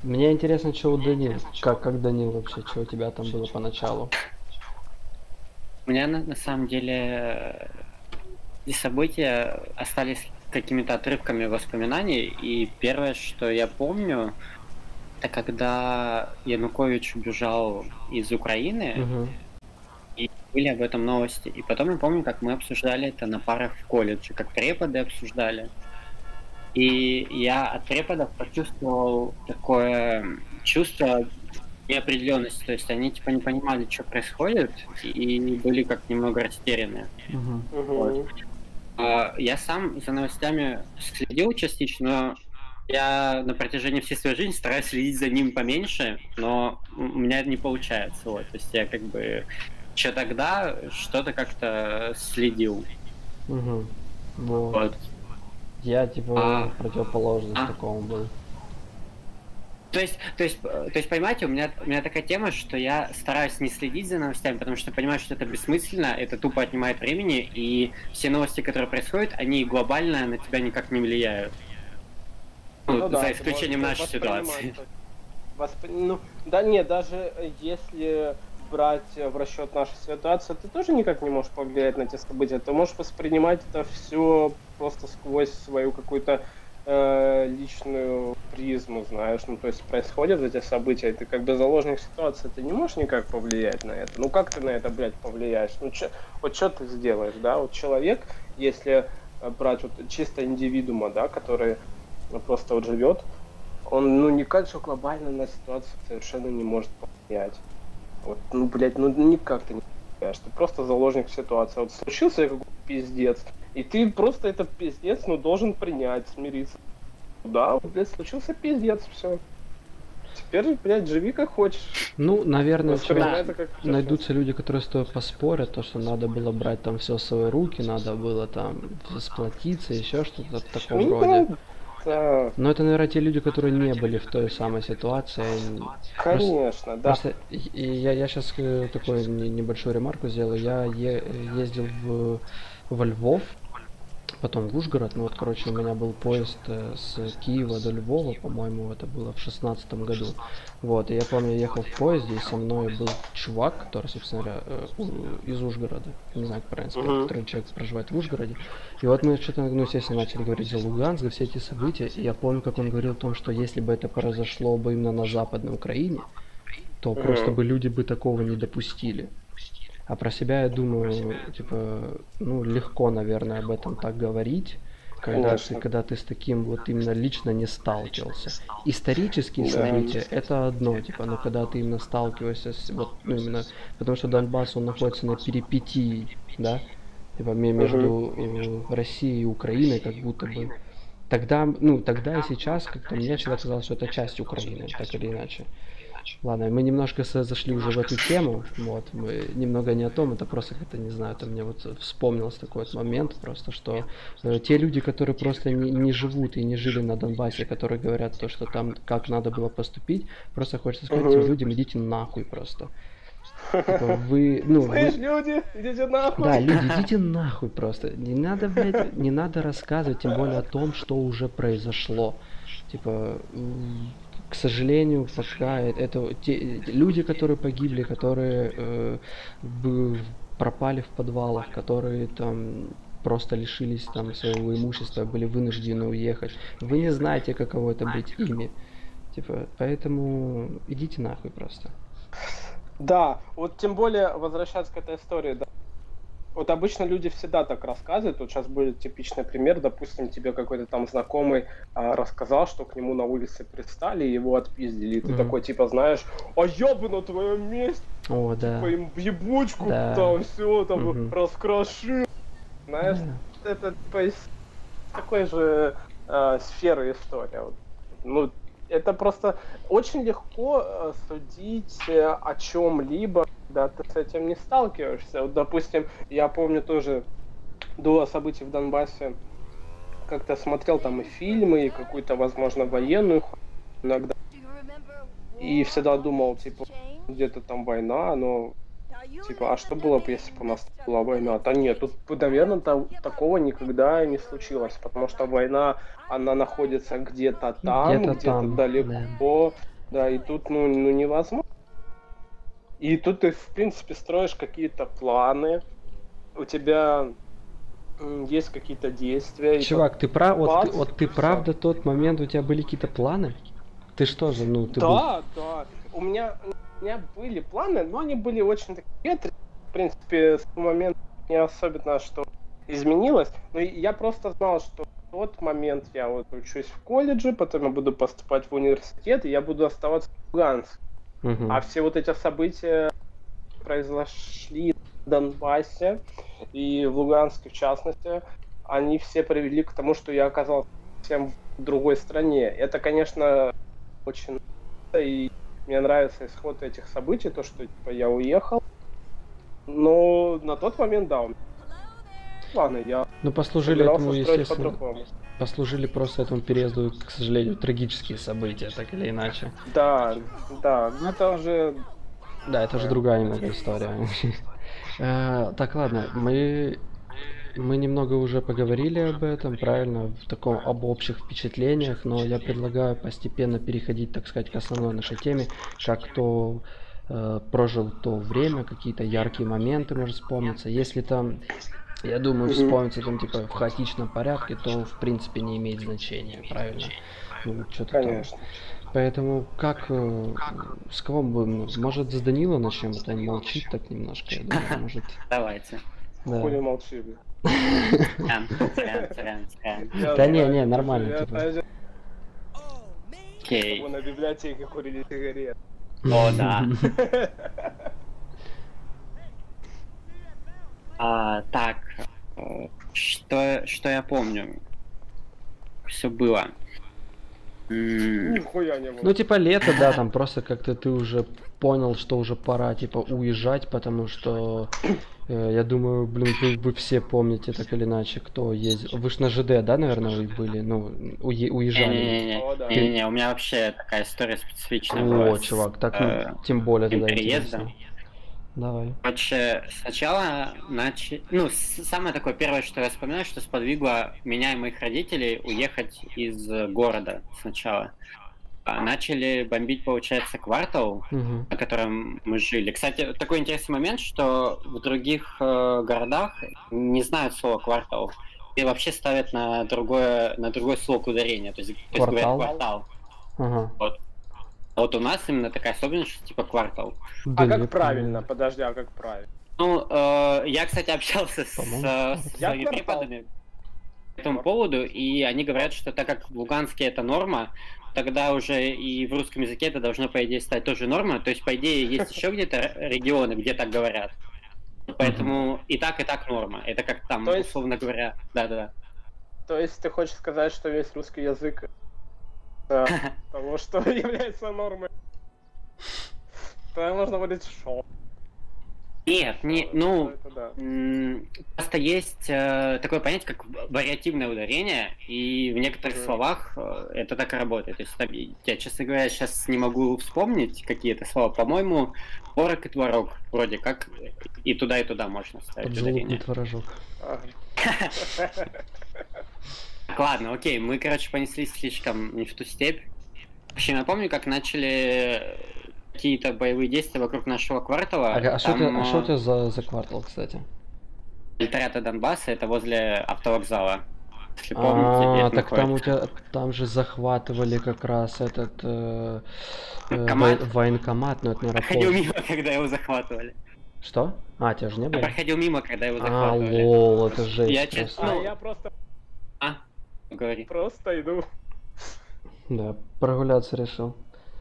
A: Мне интересно, что у Данил. Как, как Данил вообще, что у тебя там было поначалу?
C: У меня на, на самом деле эти события остались какими-то отрывками воспоминаний, и первое, что я помню, это когда Янукович убежал из Украины,
A: Мгм.
C: И были об этом новости. И потом я помню, как мы обсуждали это на парах в колледже, как преподы обсуждали. И я от преподов почувствовал такое чувство неопределенности. То есть они типа не понимали, что происходит, и были как немного растеряны.
A: Мгм.
B: Мгм.
C: А, Я сам за новостями следил частично, но я на протяжении всей своей жизни стараюсь следить за ним поменьше, но у меня это не получается. Вот. То есть я как бы еще тогда что-то как-то следил.
A: Угу. Вот.
C: Вот.
A: Я типа
C: А.
A: противоположность
C: А.
A: такому был.
C: То есть, то есть, э, то есть, понимаете, у меня, у меня такая тема, что я стараюсь не следить за новостями, потому что понимаю, что это бессмысленно, это тупо отнимает времени, и все новости, которые происходят, они глобально на тебя никак не влияют. Ну,
B: Ну да,
C: за
B: ты
C: исключением нашей ситуации.
B: Воспри- Ну, да нет, даже если брать в расчет нашу ситуацию, ты тоже никак не можешь повлиять на те события. Ты можешь воспринимать это все просто сквозь свою какую-то э, личную призму, знаешь. Ну, то есть происходят эти события, и ты как бы заложник ситуации, ты не можешь никак повлиять на это. Ну, как ты на это, блядь, повлияешь? Ну, чё, вот что ты сделаешь, да? Вот человек, если э, брать вот чисто индивидуума, да, который ну, просто вот живет, он, ну, никак же глобально на ситуацию совершенно не может повлиять. Вот, ну, блядь, ну, никак ты не повлияешь. Ты просто заложник ситуации. Вот случился какой-то пиздец, и ты просто этот пиздец, ну, должен принять, смириться. Да, вот, блядь, случился пиздец, все. Теперь, блядь, живи как хочешь.
A: Ну, наверное,
B: это как
A: найдутся люди, которые с тобой поспорят, то, что надо было брать там все в свои руки, надо было там сплотиться, еще что-то в таком
B: Ну,
A: роде.
B: Да,
A: Но это, наверное, те люди, которые не были в той самой ситуации.
B: конечно, да.
A: Просто и- и я, я сейчас такую не- небольшую ремарку сделаю. Я е- ездил в, во Львов, потом в Ужгород. Ну вот, короче, у меня был поезд э, с Киева до Львова, по-моему, это было в шестнадцатом году. Вот, и я помню, я ехал в поезде, и со мной был чувак, который, собственно говоря, э, из Ужгорода, не знаю, как правильно сказать,
B: Мгм.
A: который человек проживает в Ужгороде. И вот мы что-то, ну, естественно, начали говорить за Луганск, за все эти события, и я помню, как он говорил о том, что если бы это произошло бы именно на Западной Украине, то просто бы люди бы такого не допустили. А про себя я думаю, типа, ну, легко, наверное, об этом так говорить, когда ты, когда ты с таким вот именно лично не сталкивался. Исторические
B: Да.
A: события это одно, типа, но когда ты именно сталкиваешься с вот ну, именно, потому что Донбасс он находится на перипетии, да, типа ме- между э, Россией и Украиной, как будто бы. Тогда, ну, тогда и сейчас, как-то мне всегда казалось, что это часть Украины, так или иначе. Ладно, мы немножко зашли уже в эту тему, вот, мы немного не о том, это просто как-то, не знаю, это мне вот вспомнился такой вот момент просто, что э, те люди, которые просто не, не живут и не жили на Донбассе, которые говорят то, что там как надо было поступить, просто хочется сказать
B: Мгм.
A: этим людям, идите нахуй просто. Типа, вы, ну, вы,
B: Слышь, люди, идите нахуй.
A: да, люди, идите нахуй просто. Не надо, блядь, не надо рассказывать, тем более о том, что уже произошло. Типа, к сожалению, пока э- это те люди, которые погибли, которые э, пропали в подвалах, которые там просто лишились там своего имущества, были вынуждены уехать. Вы не знаете, каково это быть ими. Типа, поэтому идите нахуй просто.
B: Да, вот тем более, возвращаться к этой истории, да. Вот обычно люди всегда так рассказывают. Вот сейчас будет типичный пример. Допустим, тебе какой-то там знакомый а, рассказал, что к нему на улице пристали и его отпиздили. И ты
A: Мгм.
B: такой, типа, знаешь, а я бы на твоем месте
A: О, да.
B: по им в ебучку
A: Да.
B: там все там
A: Мгм.
B: раскрошил. Знаешь,
A: Да.
B: это типа, из такой же э, сферы история. Ну, это просто очень легко э, судить э, о чем-либо, когда ты с этим не сталкиваешься. Вот, допустим, я помню тоже до событий в Донбассе как-то смотрел там и фильмы, и какую-то, возможно, военную иногда.
D: И всегда думал, типа,
B: Где-то там война, но Типа, а что было бы, если бы у нас была война? Да нет, тут, наверное, та- такого никогда не случилось, потому что война, она находится где-то там,
A: Где-то
B: где-то,
A: там,
B: далеко, да. и тут, ну, ну, невозможно. И тут ты, в принципе, строишь какие-то планы, у тебя есть какие-то действия.
A: Чувак, ты прав, вот, ты, вот ты правда тот момент, у тебя были какие-то планы? Ты что же, ну, ты был...
B: да, да. У меня, у меня были планы, но они были очень такие. В принципе, с того момента не особенно что изменилось. Но я просто знал, что в тот момент я вот учусь в колледже, потом я буду поступать в университет, и я буду оставаться в Луганске.
A: Мгм.
B: А все вот эти события произошли в Донбассе и в Луганске в частности. они все привели к тому, что я оказался совсем в другой стране. Это, конечно, очень и мне нравится исход этих событий, то, что типа, я уехал. Но на тот момент, да, ладно, я
A: Ну, послужили этому, естественно, послужили просто этому переезду, к сожалению, трагические события, так или иначе.
B: Да, да, ну это уже
A: Да, это уже другая немного история. Э, Так, ладно, мы мы немного уже поговорили об этом, правильно, в таком об общих впечатлениях, но я предлагаю постепенно переходить, так сказать, к основной нашей теме, как кто э, прожил то время, какие-то яркие моменты, может вспомниться. Если там, я думаю,
B: Мгм.
A: вспомнится там типа в хаотичном порядке, то в принципе не имеет значения, правильно? Ну, что-то там.
B: конечно.
A: Поэтому как э, с кого бы может с Данила начнем, а то он молчит так немножко, я думаю, может.
C: Давайте.
A: Да.
B: Хули молчи, блин.
A: Да не, не, нормально, типа.
C: Окей.
B: на библиотеке курили сигарет.
C: О, да. А, так, э, что, что я помню? Все было.
B: Нихуя не было.
A: Ну, типа лето, да, там просто как-то ты уже понял, что уже пора, типа, уезжать, потому что, э, я думаю, блин, вы, вы все помните, так или иначе, кто ездил. Вы ж на ЖД, да, наверное, вы были, ну, уе- уезжали.
C: Не-не-не,
B: О,
C: у меня вообще такая история специфичная
A: О,
C: была. с,
A: чувак, так,
C: э,
A: тем более тогда
C: переездом.
A: интересно. Давай.
C: Короче, сначала начали... Ну, самое такое первое, что я вспоминаю, что сподвигло меня и моих родителей уехать из города сначала. А, Начали бомбить, получается, квартал,
A: Мгм.
C: на котором мы жили. Кстати, такой интересный момент, что в других э, городах не знают слова квартал. И вообще ставят на другое, на другой слог ударения. То есть, то есть говорят
A: Квартал?
C: квартал.
A: Ага.
C: А вот у нас именно такая особенность, что типа квартал.
A: Да
B: А
A: нет,
B: как правильно?
A: ну,
B: Подожди, а как правильно?
C: Ну, э, я, кстати, общался с, э, со
B: Я
C: своими преподами по этому поводу, и они говорят, что так как в Луганске это норма, тогда уже и в русском языке это должно, по идее, стать тоже норма. То есть, по идее, есть еще где-то регионы, где так говорят. Поэтому и так, и так норма. Это как там,
B: есть-
C: условно говоря, да-да.
B: То есть ты хочешь сказать, что весь русский язык того, что является нормой? Тогда можно будет шо.
C: Нет, не, ну,
B: да.
C: Просто есть э, такое понятие, как вариативное ударение, и в некоторых
B: Мгм.
C: словах э, это так и работает. То есть, там, я, честно говоря, сейчас не могу вспомнить какие-то слова. По-моему, творог и творог вроде как и туда, и туда можно ставить
A: Поджелудный
C: ударение.
A: творожок.
C: Так, ладно, окей, мы, короче, понеслись слишком не в ту степь. Вообще, напомню, как начали какие-то боевые действия вокруг нашего квартала.
A: А, а что у
C: Там,
A: тебя, а что у
C: э,
A: тебя за, за квартал, кстати?
C: Эльтарята Донбасса, это возле автовокзала. Если помните,
A: А, так там у
C: находится.
A: тебя там же захватывали как раз этот э, э,
C: Военкомат?
A: но это наверное,
C: Проходил мимо, когда его захватывали.
A: Что? А, тебя же не
C: Я
A: было?
C: проходил мимо, когда его
A: А,
C: захватывали.
A: лол, это жесть
C: Я честно-
B: А
C: Ну.
B: я просто,
C: А, говори.
B: просто иду.
A: Да, прогуляться решил.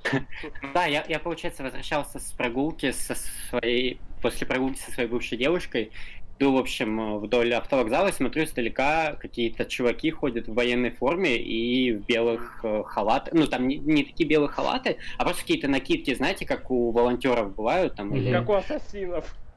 C: Да, я, я, получается, возвращался с прогулки со своей... После прогулки со своей бывшей девушкой. Иду, в общем, вдоль автовокзала, и смотрю издалека, какие-то чуваки ходят в военной форме и в белых э, халатах. Ну, там не, не такие белые халаты, а просто какие-то накидки, знаете, как у волонтеров бывают там. или-.
B: Как у ассасинов.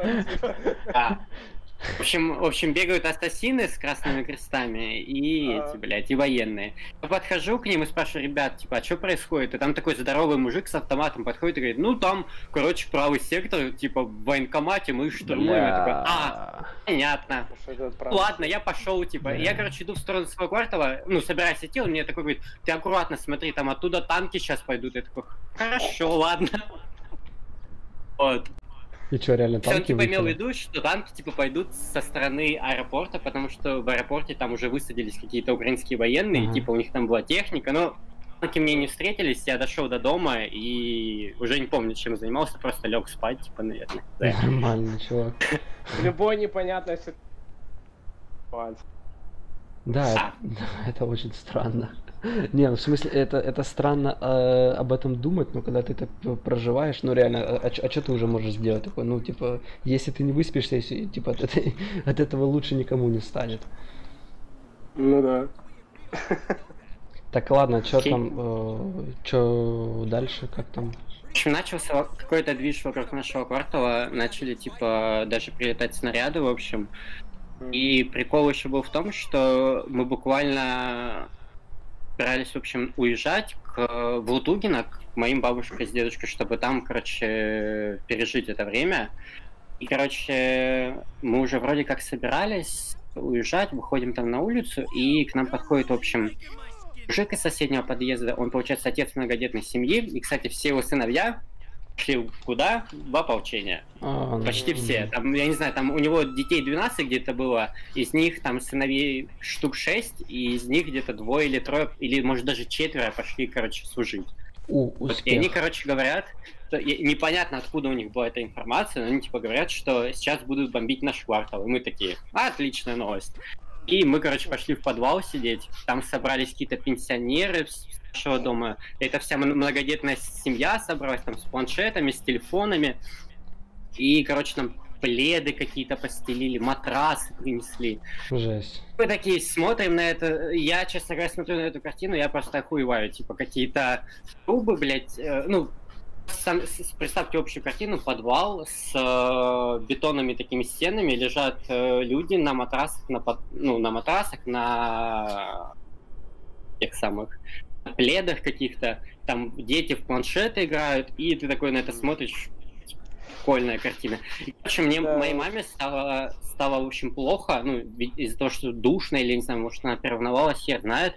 C: Да-да-да. А. В общем, в общем, бегают ассасины с красными крестами и
B: А.
C: эти, блядь, и военные. Я подхожу к ним и спрашиваю, ребят, типа, а что происходит? И там такой здоровый мужик с автоматом подходит и говорит, ну там, короче, правый сектор, типа, в военкомате мы штурмуем. Я такой, а, понятно.
B: правда.
C: Ладно, я пошел, типа, я, короче, иду в сторону своего квартала, ну, собираюсь идти, он мне такой говорит, ты аккуратно смотри, там оттуда танки сейчас пойдут. Я такой, хорошо, ладно. Вот.
A: И что, реально
C: Все,
A: танки
C: типа имел в виду, что танки типа пойдут со стороны аэропорта, потому что в аэропорте там уже высадились какие-то украинские военные,
A: Ага.
C: типа у них там была техника, но танки мне не встретились, я дошел до дома и уже не помню, чем занимался, просто лег спать, типа, наверное. Да.
A: Нормально, чувак.
B: Любой непонятной ситуации.
A: Да, это очень странно. Не, ну, в смысле, это, это странно э, об этом думать, но когда ты так проживаешь, ну реально, а, а что ты уже можешь сделать? Такое, ну, типа, если ты не выспишься, если, типа, от, этой, от этого лучше никому не станет.
B: Ну да.
A: Так, ладно, что
C: Окей.
A: там, э, что дальше, как там?
C: В общем, начался какой-то движ вокруг нашего квартала, начали, типа, даже прилетать снаряды, в общем. И прикол еще был в том, что мы буквально собирались, в общем, уезжать к, в Лутугино, к моим бабушке с дедушкой, чтобы там, короче, пережить это время. И, короче, мы уже вроде как собирались уезжать, выходим там на улицу, и к нам подходит, в общем, мужик из соседнего подъезда, он, получается, отец многодетной семьи, и, кстати, все его сыновья шли куда? В ополчение.
A: А, ну,
C: Почти все. Там, я не знаю, там у него детей 12 где-то было, из них там сыновей штук 6, и из них где-то двое или трое, или может даже четверо пошли, короче, служить.
A: У,
C: Вот, и они, короче, говорят, что- и- непонятно, откуда у них была эта информация, но они, типа, говорят, что сейчас будут бомбить наш квартал. И мы такие, «А, отличная новость. И мы, короче, пошли в подвал сидеть. Там собрались какие-то пенсионеры с нашего дома. Это вся многодетная семья собралась там с планшетами, с телефонами. И, короче, там пледы какие-то постелили, матрасы принесли.
A: Жесть.
C: Мы такие смотрим на это. Я, честно говоря, смотрю на эту картину, я просто охуеваю. Типа какие-то трубы, блядь, э, ну, представьте общую картину, подвал с э, бетонными такими стенами, лежат э, люди на матрасах, на, под- ну, на матрасах, на тех самых пледах каких-то, там дети в планшеты играют, и ты такой на это смотришь, прикольная картина. Общем, мне,
B: Да.
C: моей маме стало, стало, в общем, плохо, ну, из-за того, что душно, или, не знаю, может, она переволновалась, хер знает.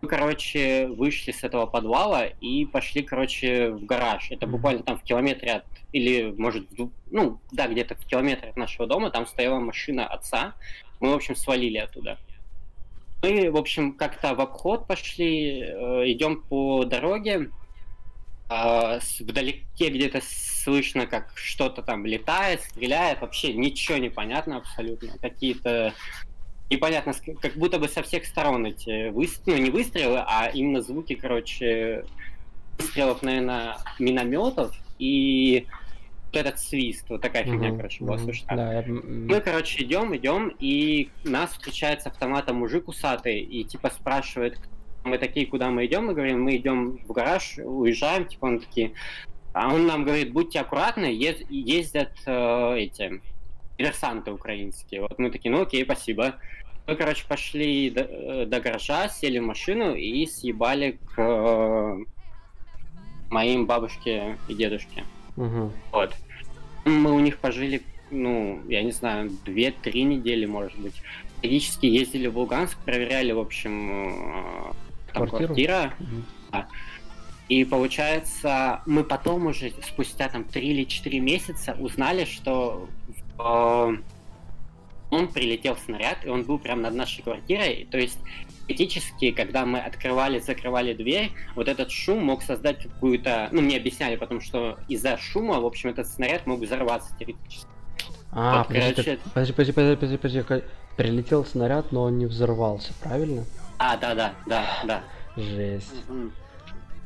C: Мы, короче, вышли с этого подвала и пошли, короче, в гараж. Это буквально там в километре от, или, может, в ну, да, где-то в километре от нашего дома, там стояла машина отца. Мы, в общем, свалили оттуда. Мы, в общем, как-то в обход пошли, э, идем по дороге, с- вдалеке где-то слышно, как что-то там летает, стреляет, вообще ничего не понятно абсолютно. Какие-то непонятно, как будто бы со всех сторон эти выстрелы, ну не выстрелы, а именно звуки, короче, выстрелов, наверное, минометов и вот этот свист, вот такая фигня,
A: Мгм,
C: короче, была
A: мгм.
C: слышна.
A: Да, я,
C: Мы, короче, идем, идем, и нас встречает с автоматом мужик усатый, и типа спрашивает, мы такие, куда мы идем, мы говорим, мы идем в гараж, уезжаем, типа он такие, а он нам говорит, будьте аккуратны, ез- ездят э, эти диверсанты украинские. Вот мы такие, ну окей, спасибо. Мы, короче, пошли до, э, до гаража, сели в машину и съебали к э, моим бабушке и дедушке.
A: мгм.
C: Вот. Мы у них пожили, ну, я не знаю, две-три недели, может быть. Периодически ездили в Луганск, проверяли, в общем, э, там
A: Квартиру?
C: квартира.
A: Мгм.
C: И получается, мы потом уже, спустя там три или четыре месяца, узнали, что в, он прилетел снаряд, и он был прямо над нашей квартирой. То есть, теоретически, когда мы открывали, закрывали дверь, вот этот шум мог создать какую-то... Ну, мне объясняли, потому что из-за шума, в общем, этот снаряд мог взорваться теоретически.
A: А,
C: Вот,
A: подожди,
C: короче,
A: подожди, подожди, подожди, подожди, подожди, Прилетел снаряд, но он не взорвался, правильно?
C: А, да-да, да, да.
A: Жесть.
C: Мгм.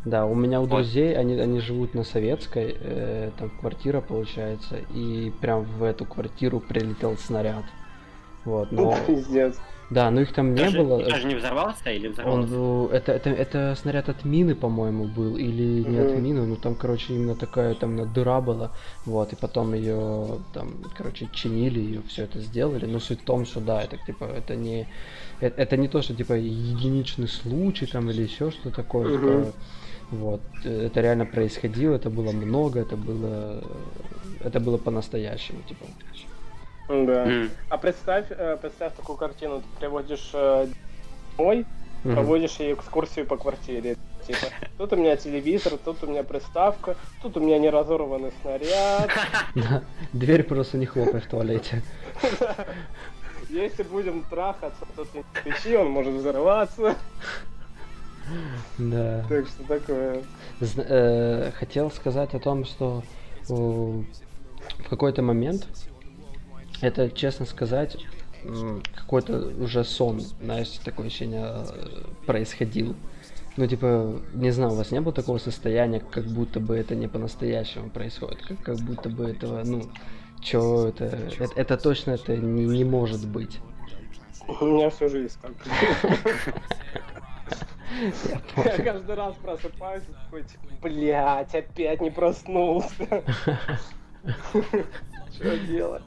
A: Да, у меня у друзей, они, они живут на Советской, э, там квартира получается, и прям в эту квартиру прилетел снаряд. Вот, но...
B: Пиздец.
A: Да, но их там не
C: Даже,
A: было.
C: даже не взорвался или
A: Он
C: взорвался?
A: был, это, это, это снаряд от мины, по-моему, был, или не от
B: Мгм.
A: мины, ну там, короче, именно такая там на дыра была, вот, и потом ее там, короче, чинили, ее все это сделали, но суть в том, что да, это типа, это не, это, это не то, что типа единичный случай там или еще что такое, это, вот, это реально происходило, это было много, это было, это было по-настоящему, типа.
B: Да.
C: М.
B: А представь, э, представь такую картину, ты приводишь э, домой,
A: Мгм.
B: проводишь ей экскурсию по квартире. Типа, тут у меня телевизор, тут у меня приставка, тут у меня не разорванный снаряд.
A: Да, Дверь просто не хлопай в туалете.
B: Если будем трахаться, то ты не кричи, он может взорваться.
A: Да.
B: Так что такое.
A: Э, хотел сказать о том, что э, в какой-то момент, это, честно сказать, какой-то уже сон, знаешь, такое ощущение э, происходил. Ну, типа, не знаю, у вас не было такого состояния, как будто бы это не по-настоящему происходит, как, как будто бы этого, ну, чё это, это, это точно это не, не может быть.
B: У меня всю жизнь так.
A: Я
B: Я каждый раз просыпаюсь и такой, типа, блядь, опять не проснулся. Что делать?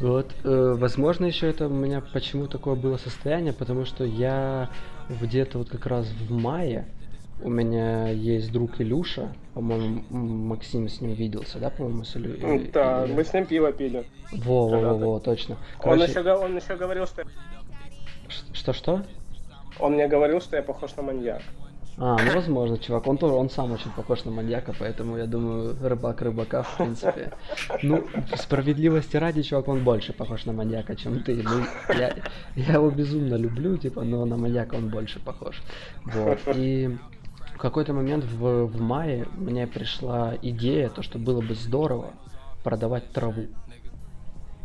A: Вот, э, возможно, еще это у меня почему такое было состояние, потому что я где-то вот как раз в мае у меня есть друг Илюша, по-моему, Максим с ним виделся, да, по-моему, с Илю- э,
B: Да,
A: Илю-
B: мы с ним пиво пили.
A: Во, во, во,
B: когда-то.
A: во, точно.
B: Он
A: Короче,
B: еще, го- он еще говорил, что
A: что-что?
B: Он мне говорил, что я похож на маньяка.
A: А, ну возможно, чувак, он тоже, он сам очень похож на маньяка, поэтому я думаю, рыбак рыбака, в принципе. Ну, справедливости ради, чувак, он больше похож на маньяка, чем ты. Ну, я, я его безумно люблю, типа, но на маньяка он больше похож. Вот. И в какой-то момент в, в мае мне пришла идея, то, что было бы здорово продавать траву.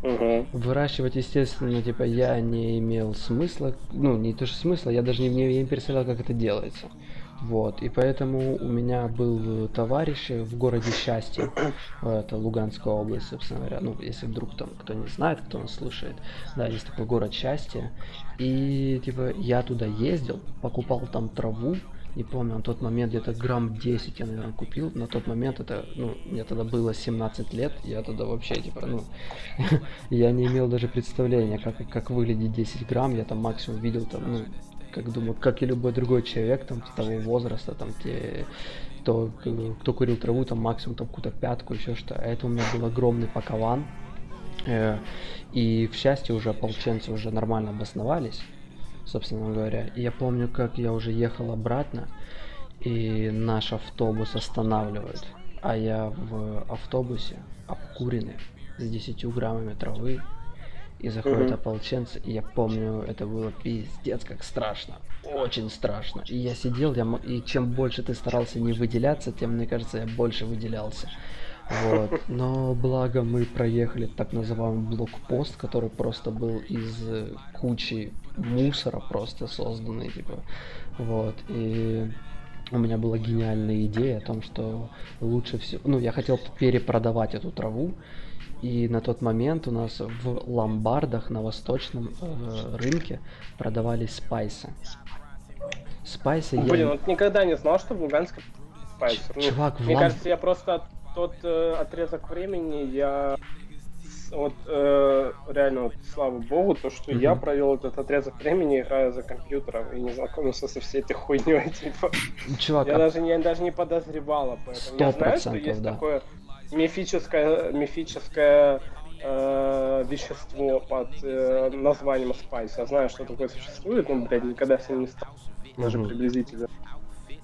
B: Угу.
A: Выращивать, естественно, типа, я не имел смысла, ну, не то что смысла, я даже не, не, не представлял, как это делается. Вот, и поэтому у меня был товарищ в городе Счастье, это Луганская область, собственно говоря, ну, если вдруг там кто не знает, кто нас слушает, да, есть такой город Счастье, и, типа, я туда ездил, покупал там траву, не помню, на тот момент где-то грамм 10 я, наверное, купил. На тот момент это, ну, мне тогда было 17 лет, я тогда вообще, типа, ну, я не имел даже представления, как, как выглядит 10 грамм, я там максимум видел, там, ну, как думаю, как и любой другой человек, там, того возраста, там, те, кто, кто курил траву, там, максимум, там, какую-то пятку, еще что. А это у меня был огромный пакован, Э, и, в счастье, уже ополченцы уже нормально обосновались, собственно говоря. И я помню, как я уже ехал обратно, и наш автобус останавливают. А я в автобусе обкуренный с 10 граммами травы. И заходят
B: Мгм.
A: ополченцы, и я помню, это было пиздец как страшно. Очень страшно. И я сидел, я, и чем больше ты старался не выделяться, тем, мне кажется, я больше выделялся. Вот. Но благо мы проехали так называемый блокпост, который просто был из кучи мусора просто созданный, типа. Вот. И у меня была гениальная идея о том, что лучше всего... Ну, я хотел перепродавать эту траву, и на тот момент у нас в ломбардах на восточном э, рынке продавались спайсы. Спайсы я...
B: Блин, вот никогда не знал, что в Луганске спайсер. Ну,
A: Чувак, в
B: Мне
A: лам-
B: кажется, я просто тот э, отрезок времени я вот э, реально вот, слава богу, то, что я
A: Мгм.
B: провел этот отрезок времени, играя за компьютером и не знакомился со всей этой хуйней, типа.
A: Чувак,
B: Я
A: а
B: даже не, даже не подозревал об этом. Я знаю, что есть
A: да.
B: такое мифическое, мифическое э, вещество под э, названием спайс. Я знаю, что такое существует, но, блядь, никогда с ним не стал. Даже
A: Мгм.
B: приблизительно.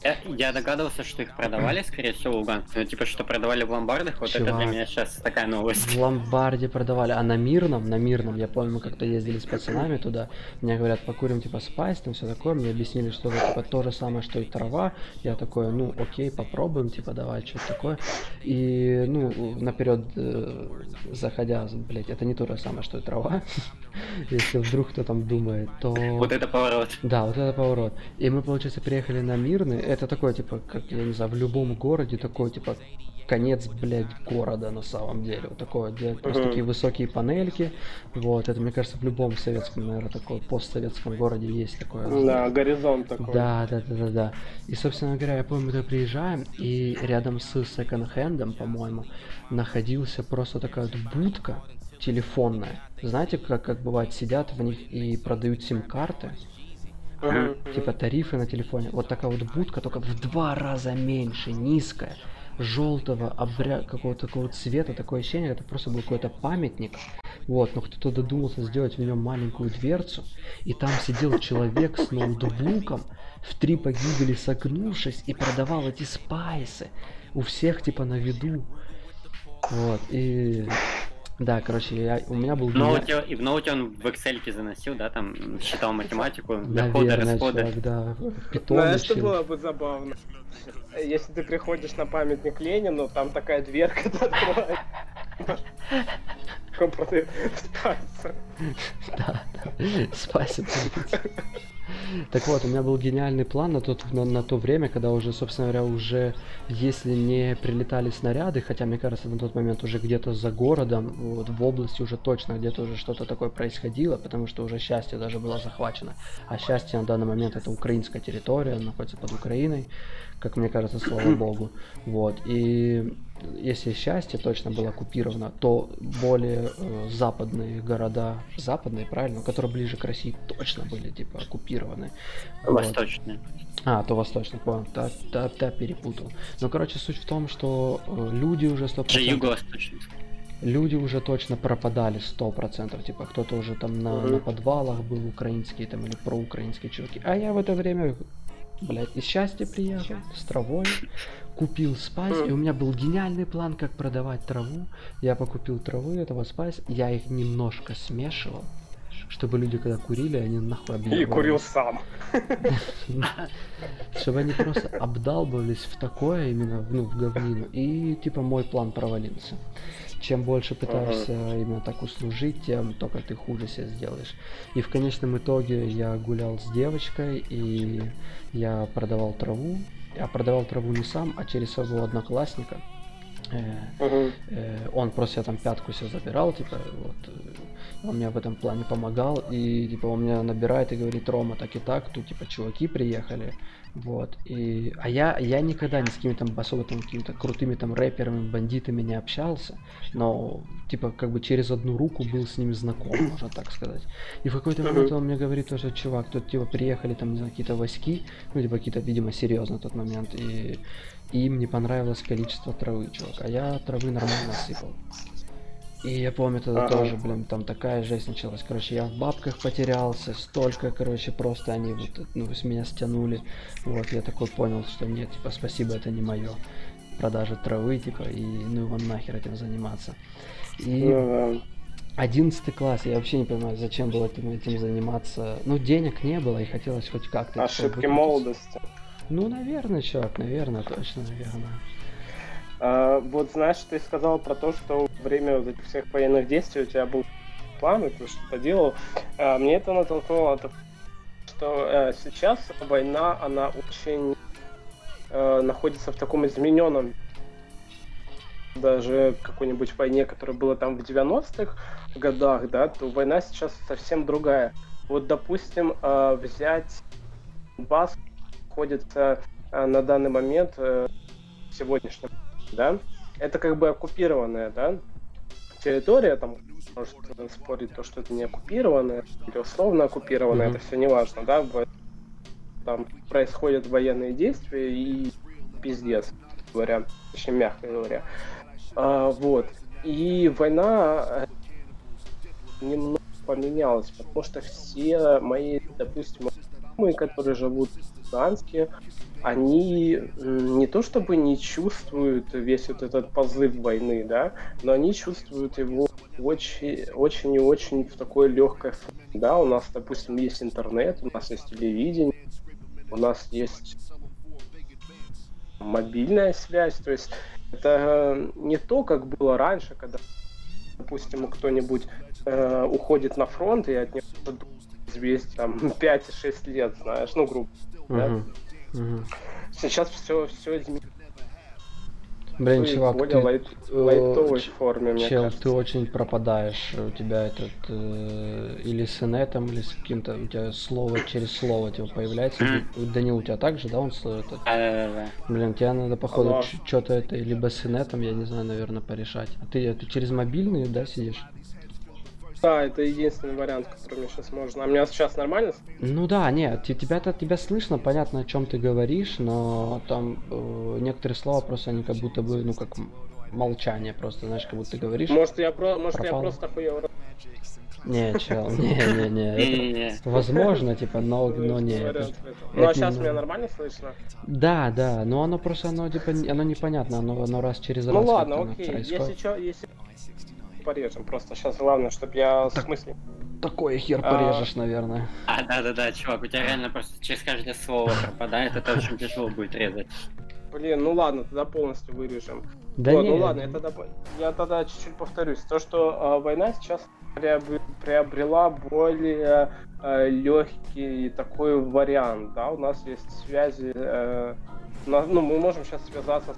C: Я, я догадывался, что их продавали, скорее всего, в Луганске. Ну, типа, что продавали в ломбардах, вот это
A: Чувак.
C: для меня сейчас такая новость.
A: В ломбарде продавали, а на Мирном, на Мирном, я помню, мы как-то ездили с пацанами туда, мне говорят, покурим типа спайс, там все такое, мне объяснили, что это типа то же самое, что и трава, я такой, ну окей, попробуем, типа давай, что такое, и ну, наперед э, заходя, блять, это не то же самое, что и трава, если вдруг кто там думает, то...
C: Вот это поворот.
A: Да, вот это поворот. И мы, получается, приехали на Мирный. Это такой, типа, как, я не знаю, в любом городе такой, типа, конец, блядь, города на самом деле. Вот такое, где просто
B: Мгм.
A: такие высокие панельки. Вот, это, мне кажется, в любом советском, наверное, такой постсоветском городе есть такое.
B: Да, горизонт такой.
A: Да, да, да, да, да. И, собственно говоря, я помню, мы приезжаем, и рядом с секонд-хендом, по-моему, находился просто такая вот будка телефонная. Знаете, как, как бывает, сидят в них и продают сим-карты. Типа тарифы на телефоне. Вот такая вот будка, только в два раза меньше, низкая, желтого обря... какого-то такого цвета, такое ощущение, это просто был какой-то памятник. Вот, но кто-то додумался сделать в нем маленькую дверцу, и там сидел человек с ноутбуком, в три погибели согнувшись, и продавал эти спайсы. У всех типа на виду. Вот, и... Да, короче, я, у меня был...
C: В ноуте, и в ноуте он в Excel заносил, да, там считал математику, доходы, расходы.
A: чувак, да. Питон
B: Знаешь, что
A: учил.
B: было бы забавно? Если ты приходишь на памятник Ленину, там такая дверка ты открываешь. Он продает спайсы.
A: Да, да. Спасибо. Так вот, у меня был гениальный план на, тот, на, на то время, когда уже, собственно говоря, уже, если не прилетали снаряды, хотя, мне кажется, на тот момент уже где-то за городом, вот, в области уже точно где-то уже что-то такое происходило, потому что уже счастье даже было захвачено. А счастье на данный момент это украинская территория, находится под Украиной, как мне кажется, слава богу. Вот, и если счастье точно было оккупировано, то более э, западные города, западные, правильно, которые ближе к России, точно были типа оккупированы.
C: Восточные.
A: Вот. А, то восточный, понял, та, та, та перепутал. Ну, короче, суть в том, что э, люди уже 100%...
C: Же юго-восточный.
A: Люди уже точно пропадали 100%, типа кто-то уже там на, на подвалах был украинские там или проукраинские чуваки. А я в это время блядь, из счастья приехал, с травой, купил спайс, и у меня был гениальный план, как продавать траву. Я покупил траву этого спайс, я их немножко смешивал, чтобы люди, когда курили, они нахуй объебывались.
B: И курил сам.
A: Чтобы они просто обдалбывались в такое, именно, ну, в говнину. И, типа, мой план провалился. Чем больше пытаешься именно так услужить, тем только ты хуже себя сделаешь. И в конечном итоге я гулял с девочкой, и я продавал траву. Я продавал траву не сам, а через своего одноклассника. Э, он просто я там пятку себе забирал, типа, вот, э, он мне в этом плане помогал, и, типа, он меня набирает и говорит, Рома, так и так, тут, типа, чуваки приехали, вот, и, а я, я никогда ни с какими там особо там какими-то крутыми там рэперами, бандитами не общался, но, типа, как бы через одну руку был с ними знаком, можно так сказать. И в какой-то момент он мне говорит, что, чувак, тут, типа, приехали там, какие-то войски, ну, типа, какие-то, видимо, серьезно тот момент, и им не понравилось количество травы, чувак, а я травы нормально сыпал. И я помню тогда
B: Ага.
A: тоже, блин, там такая жесть началась. Короче, я в бабках потерялся, столько, короче, просто они вот, ну, с меня стянули. Вот, я такой понял, что нет, типа, спасибо, это не мое. Продажа травы, типа, и ну его нахер этим заниматься. И
B: Ну,
A: 11 класс, я вообще не понимаю, зачем было этим, этим заниматься. Ну, денег не было, и хотелось хоть как-то. типа,
B: Ошибки молодости.
A: Ну, наверное, чувак, наверное, точно, наверное.
B: А, вот знаешь, ты сказал про то, что во время вот этих всех военных действий у тебя был план, и ты что-то делал. А, мне это натолкнуло, на то, что э, сейчас война, она очень э, находится в таком измененном даже какой-нибудь войне, которая была там в 90-х годах, да, то война сейчас совсем другая. Вот, допустим, э, взять Бас находится на данный момент сегодняшнем да, это как бы оккупированная, да, территория, там, может спорить то, что это не оккупированная, или условно оккупированная,
A: Мгм.
B: это все не важно, да, там происходят военные действия и пиздец, говоря, точнее, мягко говоря. А, вот. И война э, немного поменялась, потому что все мои, допустим, знакомые, которые живут Санске, они не то чтобы не чувствуют весь вот этот позыв войны, да, но они чувствуют его очень, очень и очень в такой легкой форме. Да, у нас, допустим, есть интернет, у нас есть телевидение, у нас есть мобильная связь, то есть это э, не то, как было раньше, когда, допустим, кто-нибудь э, уходит на фронт и от него известие там 5-6 лет, знаешь, ну, грубо. Да. Сейчас все, все изменилось
A: Блин, чувак,
B: более
A: ты,
B: лайт- лайтовой
A: ч-
B: форме, мне
A: Чел,
B: кажется.
A: ты очень пропадаешь. У тебя этот э, или с инетом, или с каким-то у тебя слово через слово типа появляется. Данил, у тебя также, да, он с- этот. Блин, тебе надо походу что-то это либо с инетом, я не знаю, наверное, порешать. А ты, ты через мобильный, да, сидишь?
B: Да, это единственный вариант, который мне сейчас можно. А у меня сейчас нормально?
A: Ну да, нет, те- тебя-то тебя слышно, понятно, о чем ты говоришь, но там э, некоторые слова просто они как будто бы, ну как молчание просто, знаешь, как будто ты говоришь.
B: Может, я, про... Может, я
A: Пропало.
B: просто хуёво
A: Не, чел, не, не, не, это возможно, типа, но, но не. это-.
B: Ну, а сейчас
A: не-
B: меня нормально слышно?
A: Да, да, но оно просто, оно типа, оно непонятно, оно, оно раз через раз.
B: Ну ладно, окей.
A: происходит.
B: Если что, если порежем. Просто сейчас главное, чтобы я
A: Так.
B: в смысле.
A: Такой хер
B: А.
A: порежешь, наверное.
C: А, да-да-да, чувак, у тебя реально просто через каждое слово пропадает, это очень тяжело будет резать.
B: Блин, ну ладно, тогда полностью вырежем.
A: Да
B: Вот,
A: не,
B: ну ладно, я тогда, я тогда чуть-чуть повторюсь. То, что э, война сейчас приобр- приобрела более э, легкий такой вариант, да, у нас есть связи, э, на- ну, мы можем сейчас связаться с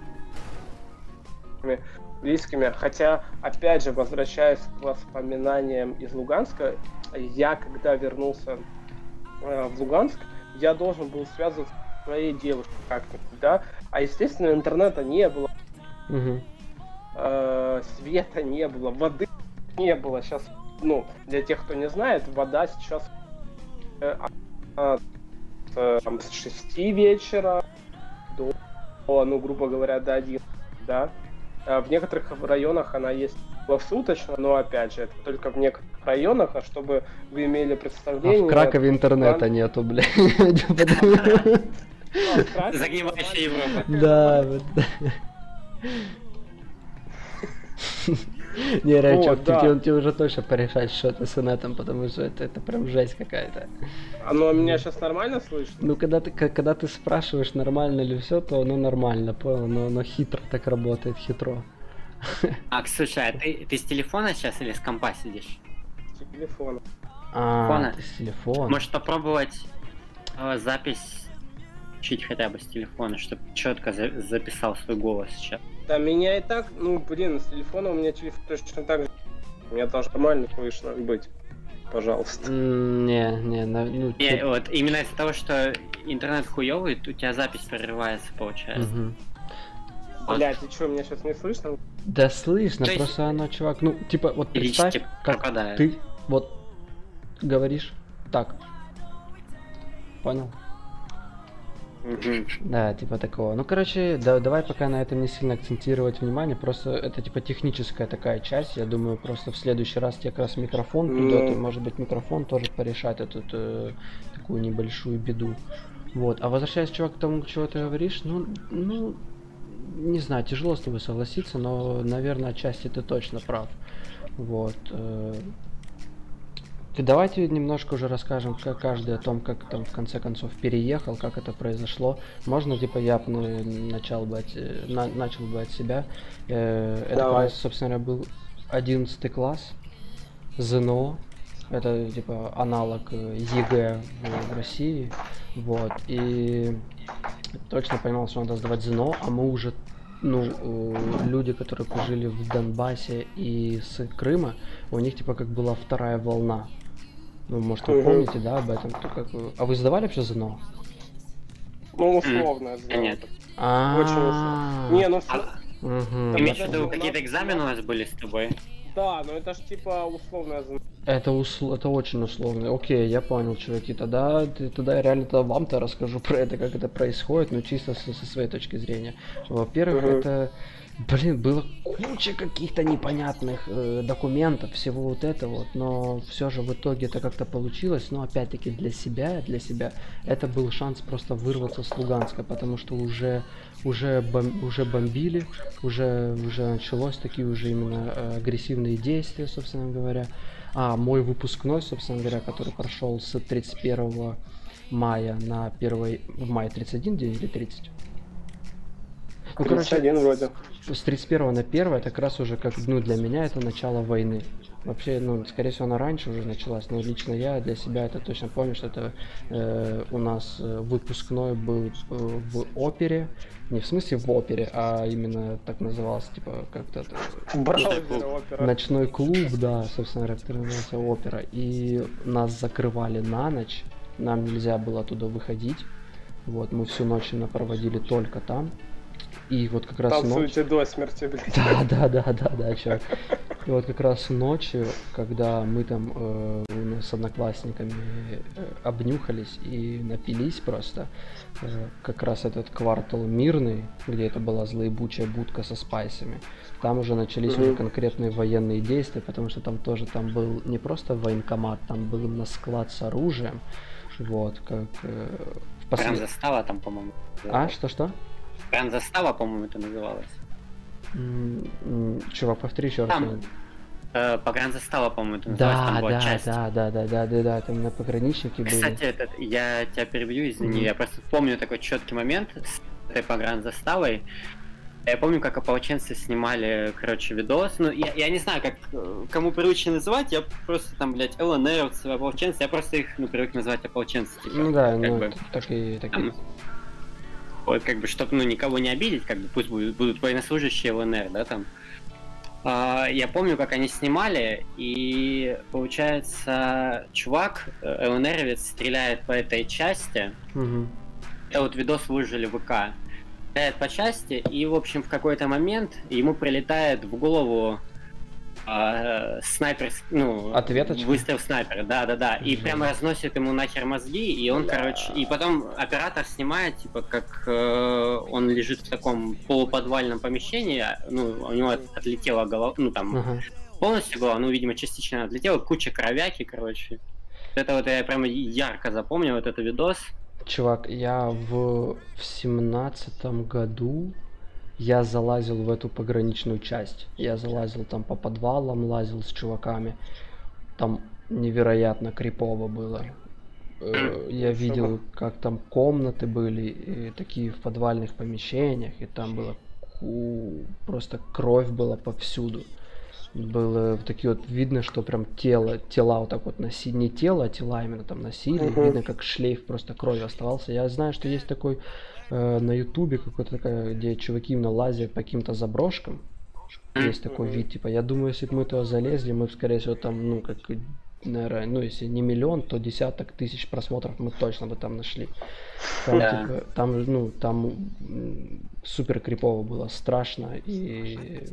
B: близкими, хотя, опять же, возвращаясь к воспоминаниям из Луганска, я, когда вернулся э, в Луганск, я должен был связываться с своей девушкой как-нибудь, да, а, естественно, интернета не было,
A: Мгм.
B: э, света не было, воды не было. Сейчас, ну, для тех, кто не знает, вода сейчас э, а, э, там, с 6 вечера до, ну, грубо говоря, до 11, да. А В некоторых районах она есть круглосуточно, но, опять же, это только в некоторых районах, а чтобы вы имели
A: А
B: представление...
A: в Кракове интернета
B: Луган-
A: нету, бля.
B: А, в Кракове
C: Загнивающая Европа.
A: Да, вот. Не, реально,
B: Вот, да.
A: тебе, тебе уже точно порешать что-то с инетом, потому что это, это прям жесть какая-то.
B: Оно меня сейчас нормально слышно?
A: Ну, когда ты, когда ты спрашиваешь, нормально ли все, то оно нормально, понял, но оно хитро так работает, хитро.
C: А, слушай, а ты, ты с телефона сейчас или с компа сидишь?
B: Телефон.
A: А,
C: Телефона?
A: ты с телефона.
C: Можешь попробовать э, запись чуть хотя бы с телефона, чтобы четко за- записал свой голос сейчас.
B: Да меня и так, ну блин, с телефона у меня телефон точно так же. Меня тоже нормально слышно быть. Пожалуйста.
A: Не, не, на- ну,
C: Не,
A: чё-
C: вот именно из-за того, что интернет хуёвый, у тебя запись прерывается, получается.
A: Мгм.
C: Вот.
B: Блять, и что, меня сейчас не слышно?
A: Да слышно,
C: То есть-
A: просто оно, чувак, ну, типа, вот представь,
C: Периодически
A: как
C: пропадает.
A: ты вот говоришь так. Понял? Да, типа такого. Ну, короче, да, давай пока на этом не сильно акцентировать внимание. Просто это типа техническая такая часть. Я думаю, просто в следующий раз тебе как раз микрофон
B: Ну.
A: то, может быть, микрофон тоже порешает эту э, такую небольшую беду. Вот. А возвращаясь, чувак, к тому, чего ты говоришь, ну, ну, не знаю, тяжело с тобой согласиться, но, наверное, отчасти ты точно прав. Вот. э, Ты давайте немножко уже расскажем, как каждый о том, как там в конце концов переехал, как это произошло. Можно, типа, я ну, начал бы от, э, на- начал бы от себя. Э, Это,
B: Давай.
A: собственно говоря, был 11 класс, ЗНО. Это, типа, аналог э, ЕГЭ в, России. Вот. И точно понимал, что надо сдавать ЗНО, а мы уже ну, э, люди, которые жили в Донбассе и с Крыма, у них типа как была вторая волна. Ну, может, вы помните, да, об этом? То как А вы сдавали вообще ЗНО?
B: Ну, условно. знаю.
C: Нет.
A: А,
B: Не, ну
C: А, имеешь в виду, какие-то экзамены у нас были с тобой?
B: Да, но это ж типа условно.
A: Это, усл- это очень условно. Окей, я понял, чуваки. Тогда, тогда я реально тогда вам-то расскажу про это, как это происходит, но чисто со, со своей точки зрения. Во-первых,
B: Мгм.
A: это, блин, было куча каких-то непонятных э, документов, всего вот этого вот, но все же в итоге это как-то получилось. Но опять-таки для себя, для себя, это был шанс просто вырваться с Луганска, потому что уже уже, бом- уже бомбили, уже, уже началось такие уже именно э, агрессивные действия, собственно говоря. А мой выпускной, собственно говоря, который прошел с 31 мая на 1 в мае 31 день или 30? Ну, короче,
B: 31 вроде.
A: с 31 на 1 это как раз уже как, ну, для меня это начало войны. Вообще, ну, скорее всего, она раньше уже началась, но лично я для себя это точно помню, что это э, у нас э, выпускной был э, в опере, не в смысле в опере, а именно так назывался, типа, как-то. Ночной клуб, да, собственно который назывался опера. И нас закрывали на ночь. Нам нельзя было оттуда выходить. Вот, мы всю ночь проводили только там. И вот как раз ночь...
B: Танцуйте до смерти, блядь.
A: Да, да, да, да, да, чувак. И вот как раз ночью, когда мы там э, у нас с одноклассниками э, обнюхались и напились просто, э, как раз этот квартал мирный, где это была злоебучая будка со спайсами, там уже начались
B: Мгм.
A: уже конкретные военные действия, потому что там тоже там был не просто военкомат, там был на склад с оружием, вот, как э, в
C: Прям
A: послед-
C: застава там, по-моему.
A: А, что-что?
C: Прям застава, по-моему, это называлось.
A: Чувак, повтори еще раз.
C: Там, Э, Погранзастава, по-моему, это называлось, там
A: Да,
C: была
A: да,
C: часть.
A: да, да, да, да, да, да, там именно пограничники были.
C: Кстати, этот, я тебя перебью, извини,
A: Мгм.
C: я просто помню такой четкий момент. С этой погранзаставой. Я помню, как ополченцы снимали, короче, видос. Ну, я, я не знаю, как кому привычно называть, я просто там, блядь, ЛНРовцы, ополченцы, я просто их, ну, привык называть ополченцы.
A: Типа, ну да, ну, бы, так и... Так
C: там, вот, как бы, чтобы, ну, никого не обидеть, как бы, пусть будут, будут военнослужащие ЛНР, да, там. А, я помню, как они снимали, и, получается, чувак, э, ЛНРовец, стреляет по этой части.
A: Угу.
C: Вот видос выложили в ВК стреляет по части, и, в общем, в какой-то момент ему прилетает в голову э, снайпер, ну,
A: Ответочка?
C: выстрел снайпера, да, да, да, и прямо разносит ему нахер мозги, и он, Бля. короче, и потом оператор снимает, типа, как э, он лежит в таком полуподвальном помещении, ну, у него отлетела голова, ну, там, uh-huh. полностью голова, ну, видимо, частично отлетела, куча кровяки, короче. Это вот я прямо ярко запомнил, вот этот видос.
A: Чувак, я в, в семнадцатом году я залазил в эту пограничную часть. Я залазил там по подвалам, лазил с чуваками. Там невероятно крипово было. Э, я видел, как там комнаты были, такие в подвальных помещениях, и там было просто кровь была повсюду было такие вот видно, что прям тело, тела вот так вот носили, не тело, а тела именно там носили, uh-huh. видно, как шлейф просто крови оставался. Я знаю, что есть такой э, на ютубе какой-то такая, где чуваки именно лазят по каким-то заброшкам. Есть такой вид, типа, я думаю, если бы мы туда залезли, мы, скорее всего, там, ну, как наверное, ну, если не миллион, то десяток тысяч просмотров мы точно бы там нашли. Там, да. типа, там, ну, там супер крипово было, страшно. И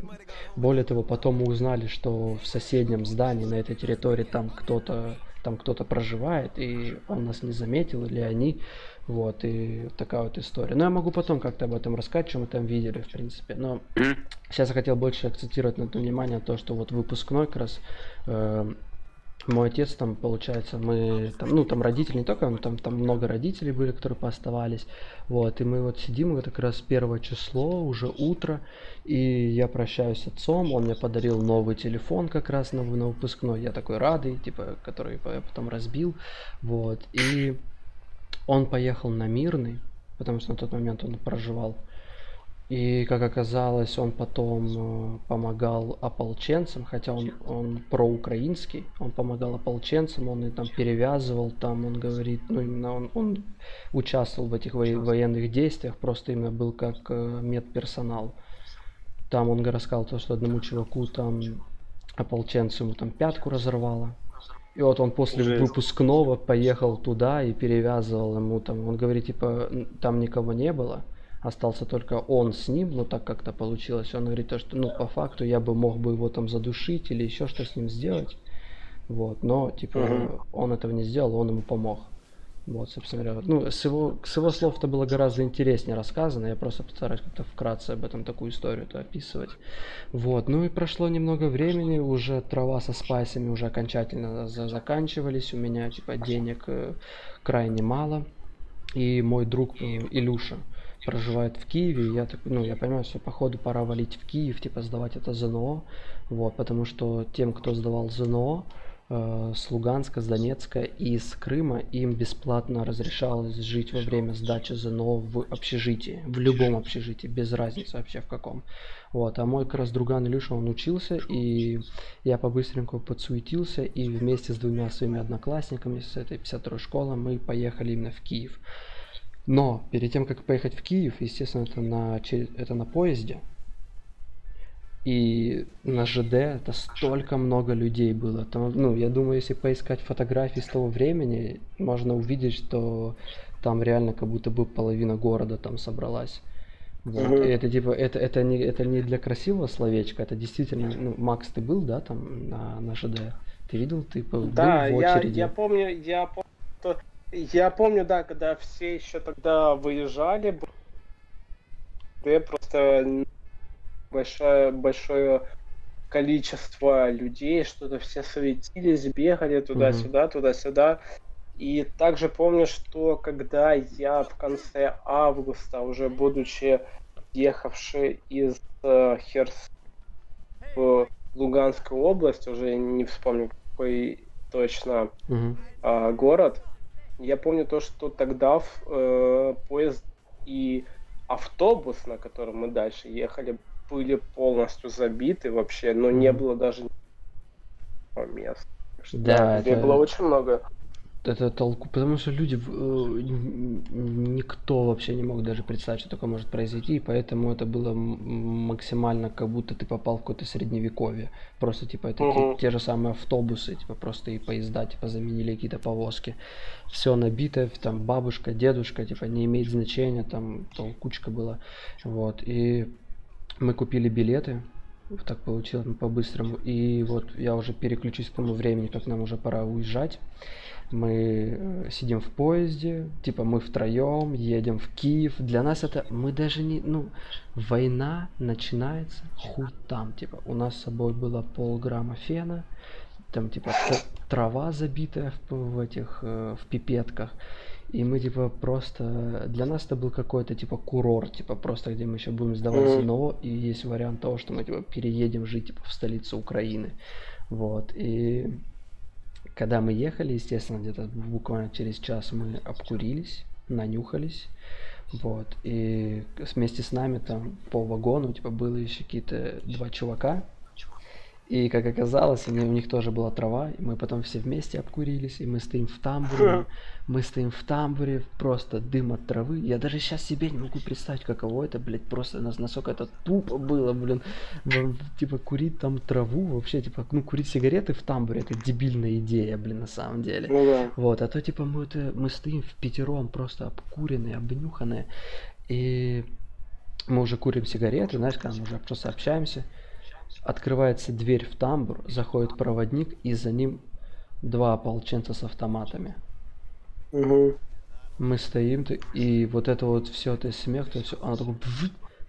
A: более того, потом мы узнали, что в соседнем здании на этой территории там кто-то там кто-то проживает, и он нас не заметил, или они. Вот, и такая вот история. Но я могу потом как-то об этом рассказать, что мы там видели, в принципе. Но сейчас я хотел больше акцентировать на это внимание, то, что вот выпускной как раз э, мой отец там, получается, мы там, ну, там родители не только, там, там много родителей были, которые пооставались, вот, и мы вот сидим, это как раз первое число, уже утро, и я прощаюсь с отцом, он мне подарил новый телефон как раз на, на выпускной, я такой радый, типа, который я потом разбил, вот, и он поехал на Мирный, потому что на тот момент он проживал и, как оказалось, он потом э, помогал ополченцам, хотя он, он проукраинский, он помогал ополченцам, он и там перевязывал, там он говорит, ну именно он, он участвовал в этих во- военных действиях, просто именно был как э, медперсонал. Там он рассказал то, что одному чуваку там ополченцу ему там пятку разорвало. И вот он после Жесть. выпускного поехал туда и перевязывал ему там, он говорит, типа, там никого не было остался только он с ним, но так как-то получилось. Он говорит то, что, ну, по факту я бы мог бы его там задушить или еще что с ним сделать. Вот, но, типа, угу. он этого не сделал, он ему помог. Вот, собственно говоря. Ну, с его, с его слов это было гораздо интереснее рассказано. Я просто постараюсь как-то вкратце об этом такую историю-то описывать. Вот, ну и прошло немного времени, уже трава со спайсами уже окончательно за заканчивались. У меня, типа, денег э, крайне мало. И мой друг э, Илюша, проживает в Киеве, я так, ну, я понимаю, что походу пора валить в Киев, типа сдавать это ЗНО, вот, потому что тем, кто сдавал ЗНО, э, с Луганска, с Донецка и с Крыма, им бесплатно разрешалось жить во время сдачи ЗНО в общежитии, в любом общежитии, без разницы вообще в каком. Вот, а мой как раз друган Илюша, он учился, и я по-быстреньку подсуетился, и вместе с двумя своими одноклассниками с этой 52 школы мы поехали именно в Киев. Но перед тем, как поехать в Киев, естественно, это на, это на поезде. И на ЖД это столько много людей было. Там, ну, я думаю, если поискать фотографии с того времени, можно увидеть, что там реально как будто бы половина города там собралась. Вот. Угу. И это типа, это, это, не, это не для красивого словечка, это действительно, ну, Макс, ты был, да, там на, на ЖД? Ты видел, ты был,
B: да, был в очереди? Я, я помню, я помню, что я помню, да, когда все еще тогда выезжали, да просто большое, большое количество людей, что-то все светились, бегали туда-сюда, mm-hmm. туда-сюда. И также помню, что когда я в конце августа, уже будучи ехавший из э, Херс в Луганскую область, уже не вспомню какой точно mm-hmm. э, город, я помню то, что тогда э, поезд и автобус, на котором мы дальше ехали, были полностью забиты вообще, но не было даже места.
A: Да,
B: это... было очень много
A: это толку, потому что люди, э, никто вообще не мог даже представить, что такое может произойти, и поэтому это было максимально, как будто ты попал в какое-то средневековье. Просто, типа, это угу. те, те же самые автобусы, типа, просто и поезда, типа, заменили какие-то повозки. Все набито, там, бабушка, дедушка, типа, не имеет значения, там, толкучка была. Вот, и мы купили билеты, так получилось по-быстрому. И вот я уже переключусь к тому времени, как нам уже пора уезжать мы э, сидим в поезде, типа мы втроем едем в Киев. Для нас это мы даже не, ну, война начинается хуй там, типа у нас с собой было полграмма фена, там типа трава забитая в, в этих э, в пипетках. И мы типа просто для нас это был какой-то типа курорт, типа просто где мы еще будем сдавать mm-hmm. ЗНО, и есть вариант того, что мы типа переедем жить типа в столицу Украины. Вот. И когда мы ехали, естественно, где-то буквально через час мы обкурились, нанюхались. Вот. И вместе с нами там по вагону, типа, было еще какие-то два чувака, и как оказалось, у них тоже была трава, и мы потом все вместе обкурились, и мы стоим в тамбуре, мы стоим в тамбуре, просто дым от травы. Я даже сейчас себе не могу представить, каково это, блядь, просто насколько это тупо было, блин. Типа курить там траву, вообще, типа, ну, курить сигареты в тамбуре, это дебильная идея, блин, на самом деле.
B: Ну да.
A: Вот, а то, типа, мы, это, мы стоим в пятером, просто обкуренные, обнюханные, и мы уже курим сигареты, знаешь, когда мы уже просто общаемся, Открывается дверь в тамбур, заходит проводник, и за ним два ополченца с автоматами.
B: Угу.
A: Мы стоим, и вот это вот все, это смех, то все, она такой...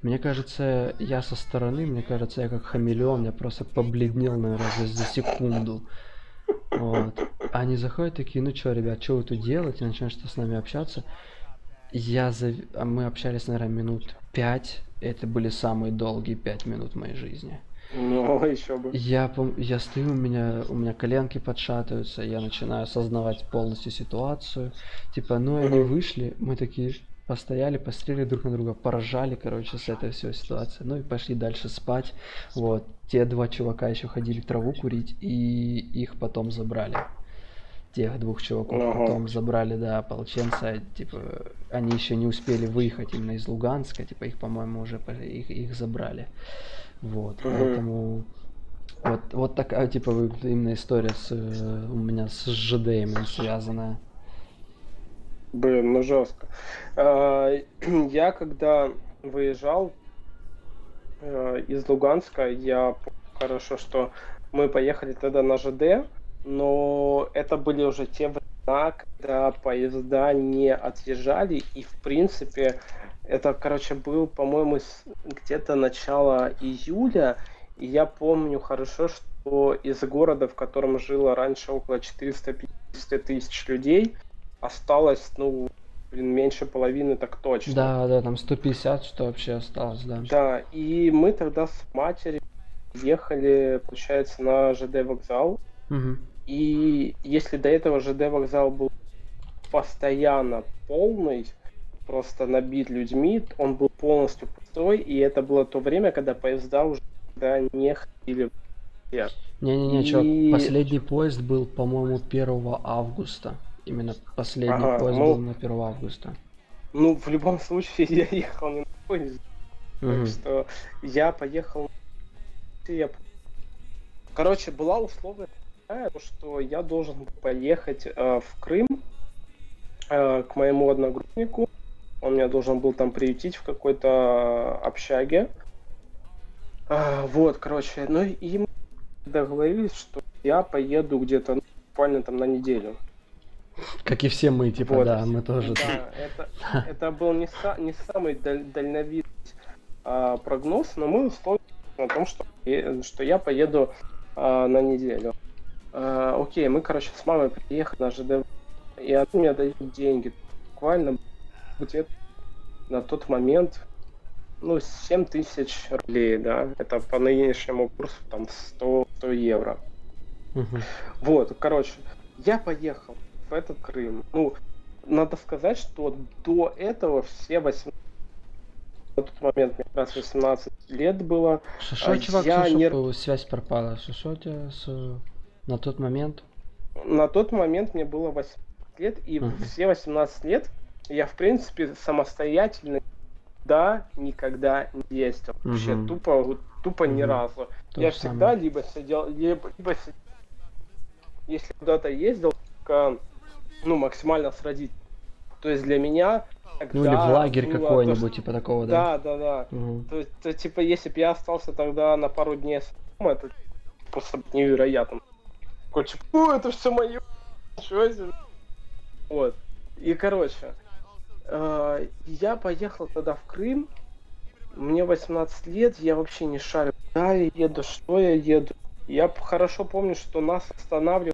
A: Мне кажется, я со стороны, мне кажется, я как хамелеон, я просто побледнел, наверное, за, секунду. Вот. Они заходят такие, ну что, ребят, что вы тут делаете? Начинают что с нами общаться. Я зав... Мы общались, наверное, минут пять. Это были самые долгие пять минут моей жизни.
B: Ну, еще бы.
A: Я, я стою, у меня, у меня коленки подшатываются, я начинаю осознавать полностью ситуацию. Типа, ну они вышли, мы такие постояли, пострели друг на друга, поражали, короче, с этой всей ситуации. Ну и пошли дальше спать. Вот. Те два чувака еще ходили траву курить, и их потом забрали. Тех двух чуваков ага. потом забрали, да, ополченца. Типа, они еще не успели выехать именно из Луганска, типа, их, по-моему, уже их, их забрали. Вот, угу. поэтому вот, вот такая, типа, именно история с, э, у меня с ЖД именно связанная.
B: Блин, ну жестко. А, я когда выезжал э, из Луганска, я хорошо, что мы поехали тогда на ЖД, но это были уже те времена, когда поезда не отъезжали, и в принципе это, короче, был, по-моему, где-то начало июля. И я помню хорошо, что из города, в котором жило раньше около 450 тысяч людей, осталось, ну, блин, меньше половины так точно.
A: Да, да, там 150, что вообще осталось, да.
B: Да, и мы тогда с матерью ехали, получается, на ЖД вокзал.
A: Угу.
B: И если до этого ЖД вокзал был постоянно полный, просто набит людьми, он был полностью пустой, и это было то время, когда поезда уже не ходили
A: Не-не-не, и... чувак, последний поезд был, по-моему, 1 августа. Именно последний ага, поезд ну, был на 1 августа.
B: Ну, в любом случае, я ехал не на поезде. Угу. Так что я поехал... Я... Короче, была условия, что я должен поехать э, в Крым э, к моему одногруппнику он меня должен был там приютить в какой-то общаге. А, вот, короче, ну и мы договорились, что я поеду где-то ну, буквально там на неделю.
A: Как и все мы, типа, вот. да, мы тоже.
B: Да, это, это был не, са, не самый даль, дальновидный а, прогноз, но мы условились на том, что, что я поеду а, на неделю. А, окей, мы, короче, с мамой приехали на ЖД, и они мне дают деньги. Буквально где на тот момент ну, 7 тысяч рублей, да, это по нынешнему курсу там 100, 100 евро.
A: Угу.
B: Вот, короче, я поехал в этот Крым. Ну, надо сказать, что до этого все 8 на тот момент мне как раз 18 лет было.
A: Шо,
B: А
A: чувак,
B: я
A: шо,
B: не-
A: шо, связь пропала. Шо, у тебя с... на тот момент?
B: На тот момент мне было 18 лет, и
A: Мгм.
B: все 18 лет я, в принципе, самостоятельно да, никогда не ездил. Вообще
A: Мгм.
B: тупо, вот тупо ни
A: Мгм.
B: разу.
A: То
B: я всегда
A: самое.
B: либо сидел, либо, либо си- если куда-то ездил, только, ну, максимально с родителями. То есть для меня
A: Ну или в
B: тогда
A: лагерь
B: было то,
A: какой-нибудь, типа такого,
B: что-
A: да?
B: Да, да, да.
A: Мгм.
B: То, есть, то, типа, если бы я остался тогда на пару дней с это просто невероятно. Типа, «О, это все мое. Ничего себе. Вот. И, короче, э, я поехал тогда в Крым. Мне 18 лет, я вообще не шарю, куда я еду, что я еду. Я хорошо помню, что нас останавливали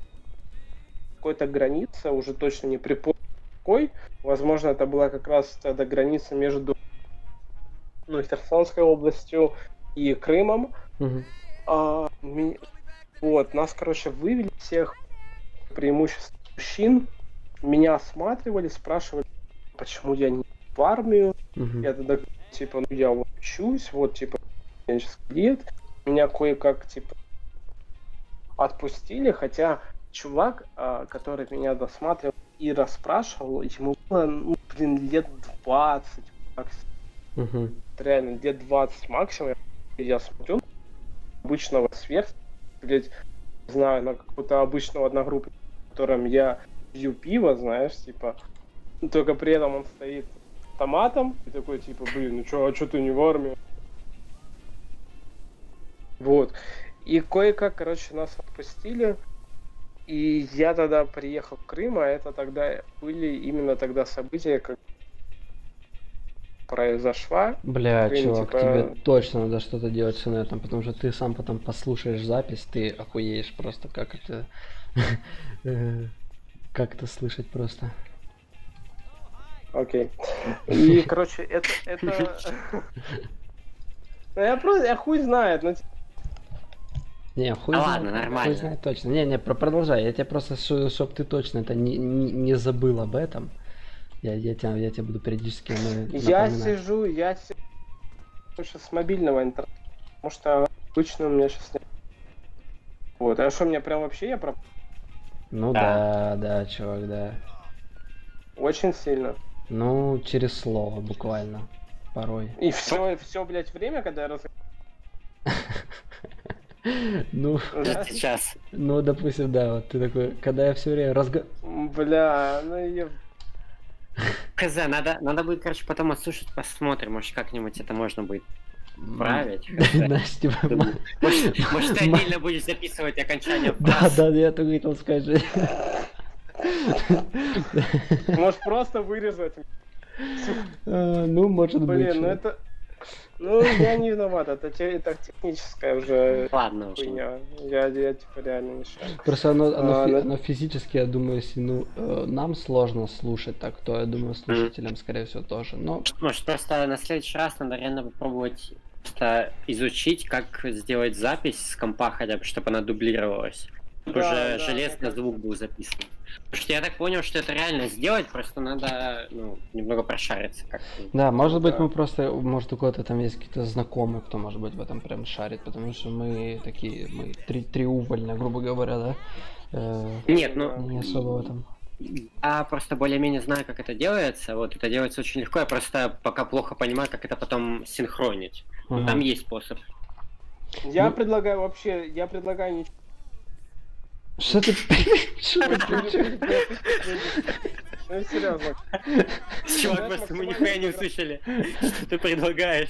B: какой-то граница, уже точно не припомню какой. Возможно, это была как раз тогда граница между ну, Херсонской областью и Крымом.
A: Мгм.
B: А, вот, нас, короче, вывели всех, преимущество мужчин. Меня осматривали, спрашивали, почему я не в армию.
A: Мгм.
B: Я тогда, типа, ну, я вот учусь, вот, типа, лет. Меня кое-как, типа, отпустили, хотя чувак, а, который меня досматривал и расспрашивал, ему было, ну, блин, лет 20 максимум
A: Мгм.
B: реально лет 20 максимум. Я смотрю обычного сверх, блядь, не знаю, на какого-то обычного одногруппника, которым я пью пиво, знаешь, типа, только при этом он стоит с автоматом и такой, типа, блин, ну чё, а чё ты не в армии? Вот. И кое-как, короче, нас отпустили. И я тогда приехал в Крым, а это тогда были именно тогда события, как произошла.
A: Бля,
B: Блин,
A: чувак,
B: типа-
A: тебе точно надо что-то делать с инетом, потому что ты сам потом послушаешь запись, ты охуеешь просто, как это... э, Как это слышать просто.
B: Окей. И, короче, это... это... Ну, я просто, я хуй знает, ну,
A: Не, хуй
C: Да
A: знает,
C: ладно,
A: хуй
C: нормально.
A: знает точно. Не, не, про- продолжай. Я тебе просто, чтобы ты точно это не, не, не забыл об этом. Я, я, тебя, я тебе буду периодически на-
B: я
A: напоминать.
B: сижу, я сижу сейчас с мобильного интернета, потому что обычно у меня сейчас нет. Вот, а что, мне прям вообще я про...
A: Ну
C: Да.
A: да, да, чувак, да.
B: Очень сильно.
A: Ну, через слово буквально. Порой.
B: И все, все, блядь, время, когда я раз...
A: Ну,
C: Сейчас.
A: ну, допустим, да, вот ты такой, когда я все время разго...
B: Бля, ну я...
C: Хз, надо, надо будет, короче, потом отслушать, посмотрим, может, как-нибудь это можно будет править.
A: Знаешь, типа,
C: Может, может, ты отдельно будешь записывать окончание
A: Да,
C: фраз.
A: да, я только хотел сказать.
B: Можешь просто вырезать.
A: А, Ну, может быть.
B: Блин, ну это... Ну, я не виноват, это, это техническая уже
C: Ладно
B: хуйня. Я, я типа реально не шарю.
A: Просто оно, оно,
B: А,
A: фи- оно физически, я думаю, если ну, э, нам сложно слушать так, то я думаю, слушателям, скорее всего, тоже. Но
C: Может, просто на следующий раз надо реально попробовать просто изучить, как сделать запись с компа хотя бы, чтобы она дублировалась.
B: Да,
C: уже
B: да,
C: железный звук был записан. Потому что я так понял, что это реально сделать, просто надо ну, немного прошариться как-то.
A: да, может быть,
B: да.
A: мы просто, может, у кого-то там есть какие-то знакомые, кто, может быть, в этом прям шарит, потому что мы такие, мы три, триувольно, грубо говоря, да, э,
C: Нет, ну,
A: не особо в этом.
C: я просто более-менее знаю, как это делается. Вот это делается очень легко. Я просто пока плохо понимаю, как это потом синхронить. Ну,
A: Ага.
C: Там есть способ.
B: Я
A: Ну-
B: предлагаю вообще, я предлагаю ничего.
A: Что ты, что ты?
B: Ну, серьезно.
C: Чувак, просто мы нихуя не услышали, что ты предлагаешь.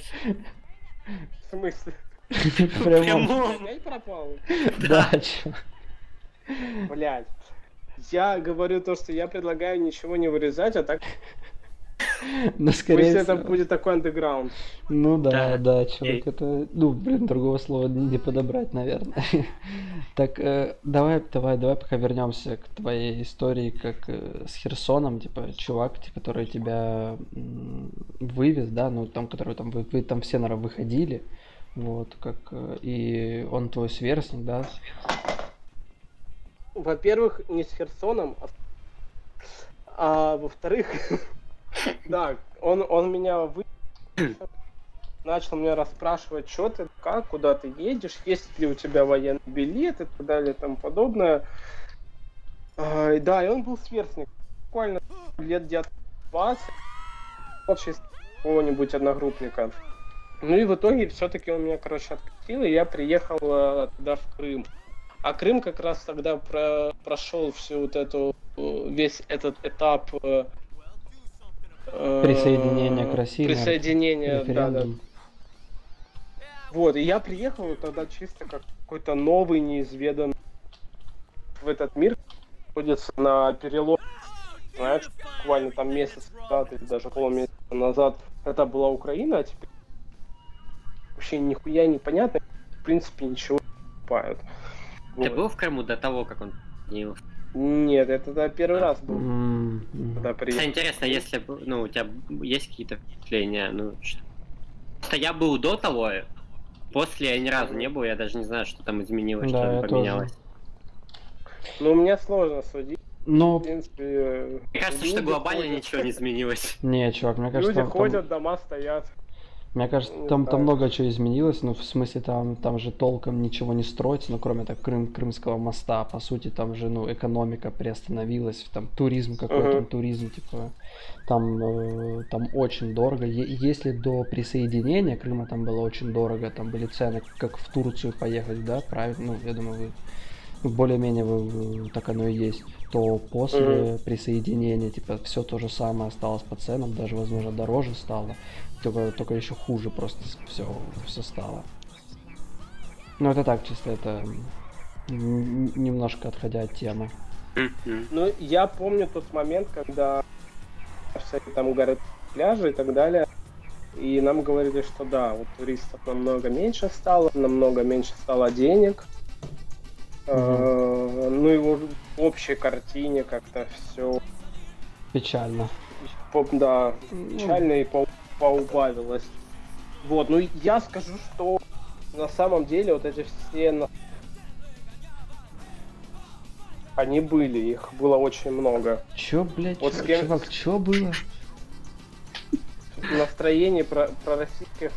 B: В смысле?
A: Прямо,
C: Прямо.
B: Опять пропал?
A: да, чё.
B: Блять. Я говорю то, что я предлагаю ничего не вырезать, а так
A: Но скорее
B: пусть это
A: всего-
B: будет такой андеграунд.
A: Ну да,
C: Да,
A: да, человек это, ну, блин, другого слова не подобрать, наверное. Так, э, давай, давай, давай пока вернемся к твоей истории, как э, с Херсоном, типа, чувак, который тебя м, вывез, да, ну, там, который там, вы, вы там все, наверное, выходили, вот, как, э, и он твой сверстник, да?
B: Во-первых, не с Херсоном, а, а во-вторых, да, он, он меня вы... начал меня расспрашивать, что ты, как, куда ты едешь, есть ли у тебя военный билет и так далее и тому подобное. А, да, и он был сверстник, буквально лет где-то 20, вообще какого-нибудь одногруппника. Ну и в итоге все-таки он меня, короче, откатил, и я приехал э, туда в Крым. А Крым как раз тогда про прошел всю вот эту, э, весь этот этап э,
A: присоединения к России.
B: Присоединения, да, да. Вот, и я приехал тогда чисто как какой-то новый, неизведанный в этот мир находится на перелом. Знаешь, буквально там месяц назад или даже полмесяца назад это была Украина, а теперь вообще нихуя непонятно, в принципе ничего не покупают.
C: Ты вот. был в Крыму до того, как он
B: Нет, это да, первый раз был.
C: Когда приехал. Интересно, если ну, у тебя есть какие-то впечатления, ну, что... Просто я был до того, после я ни разу не был, я даже не знаю, что там изменилось, да, что поменялось. Тоже.
B: Ну, мне сложно судить.
A: Но...
B: В принципе,
C: мне кажется, что глобально ходят. ничего не изменилось.
A: Не, чувак, мне кажется,
B: Люди там, ходят, дома стоят.
A: Мне кажется, там, там много чего изменилось, ну, в смысле, там, там же толком ничего не строится, ну, кроме так, Крым, Крымского моста, по сути, там же, ну, экономика приостановилась, там, туризм какой-то, uh-huh. туризм, типа, там, э, там очень дорого. Е- если до присоединения Крыма там было очень дорого, там были цены, как в Турцию поехать, да, правильно, ну, я думаю, вы ну, более-менее так оно и есть, то после mm-hmm. присоединения, типа, все то же самое осталось по ценам, даже, возможно, дороже стало, только, только еще хуже просто все, все стало. Ну, это так, чисто это немножко отходя от темы.
B: Mm-hmm. Ну, я помню тот момент, когда всякие там город пляжи и так далее, и нам говорили, что да, вот туристов намного меньше стало, намного меньше стало денег, Угу. Ну и в общей картине как-то все
A: печально.
B: Да, печально и по поубавилось. Вот, ну я скажу, что на самом деле вот эти все они были, их было очень много.
A: Чё, блядь, вот чё, кем... чувак, чё было?
B: Настроение про, про российских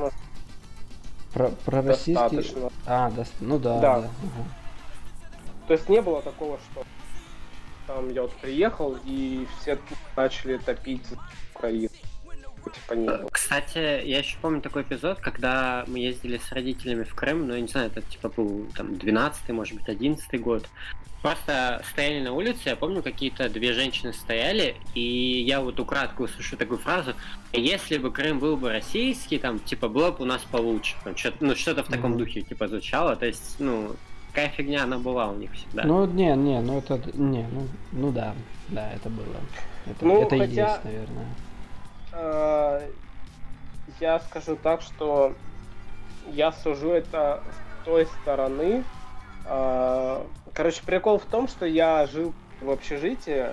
A: про, про российских... А, да, ну да. Да. да. Ага.
B: То есть не было такого, что там я вот приехал и все начали топить Украину.
C: Типа не было. Кстати, я еще помню такой эпизод, когда мы ездили с родителями в Крым, ну я не знаю, это типа был там 12 может быть, 11 год. Просто стояли на улице, я помню, какие-то две женщины стояли, и я вот украдко услышу такую фразу, если бы Крым был бы российский, там, типа, было бы у нас получше. Там, что ну, что-то в таком mm-hmm. духе, типа, звучало, то есть, ну, Такая фигня, она была у них всегда.
A: Ну, не, не, ну это, не, ну, ну да, да, это было. Это, ну, это хотя, и есть, наверное.
B: Э, я скажу так, что я сужу это с той стороны. Э, короче, прикол в том, что я жил в общежитии,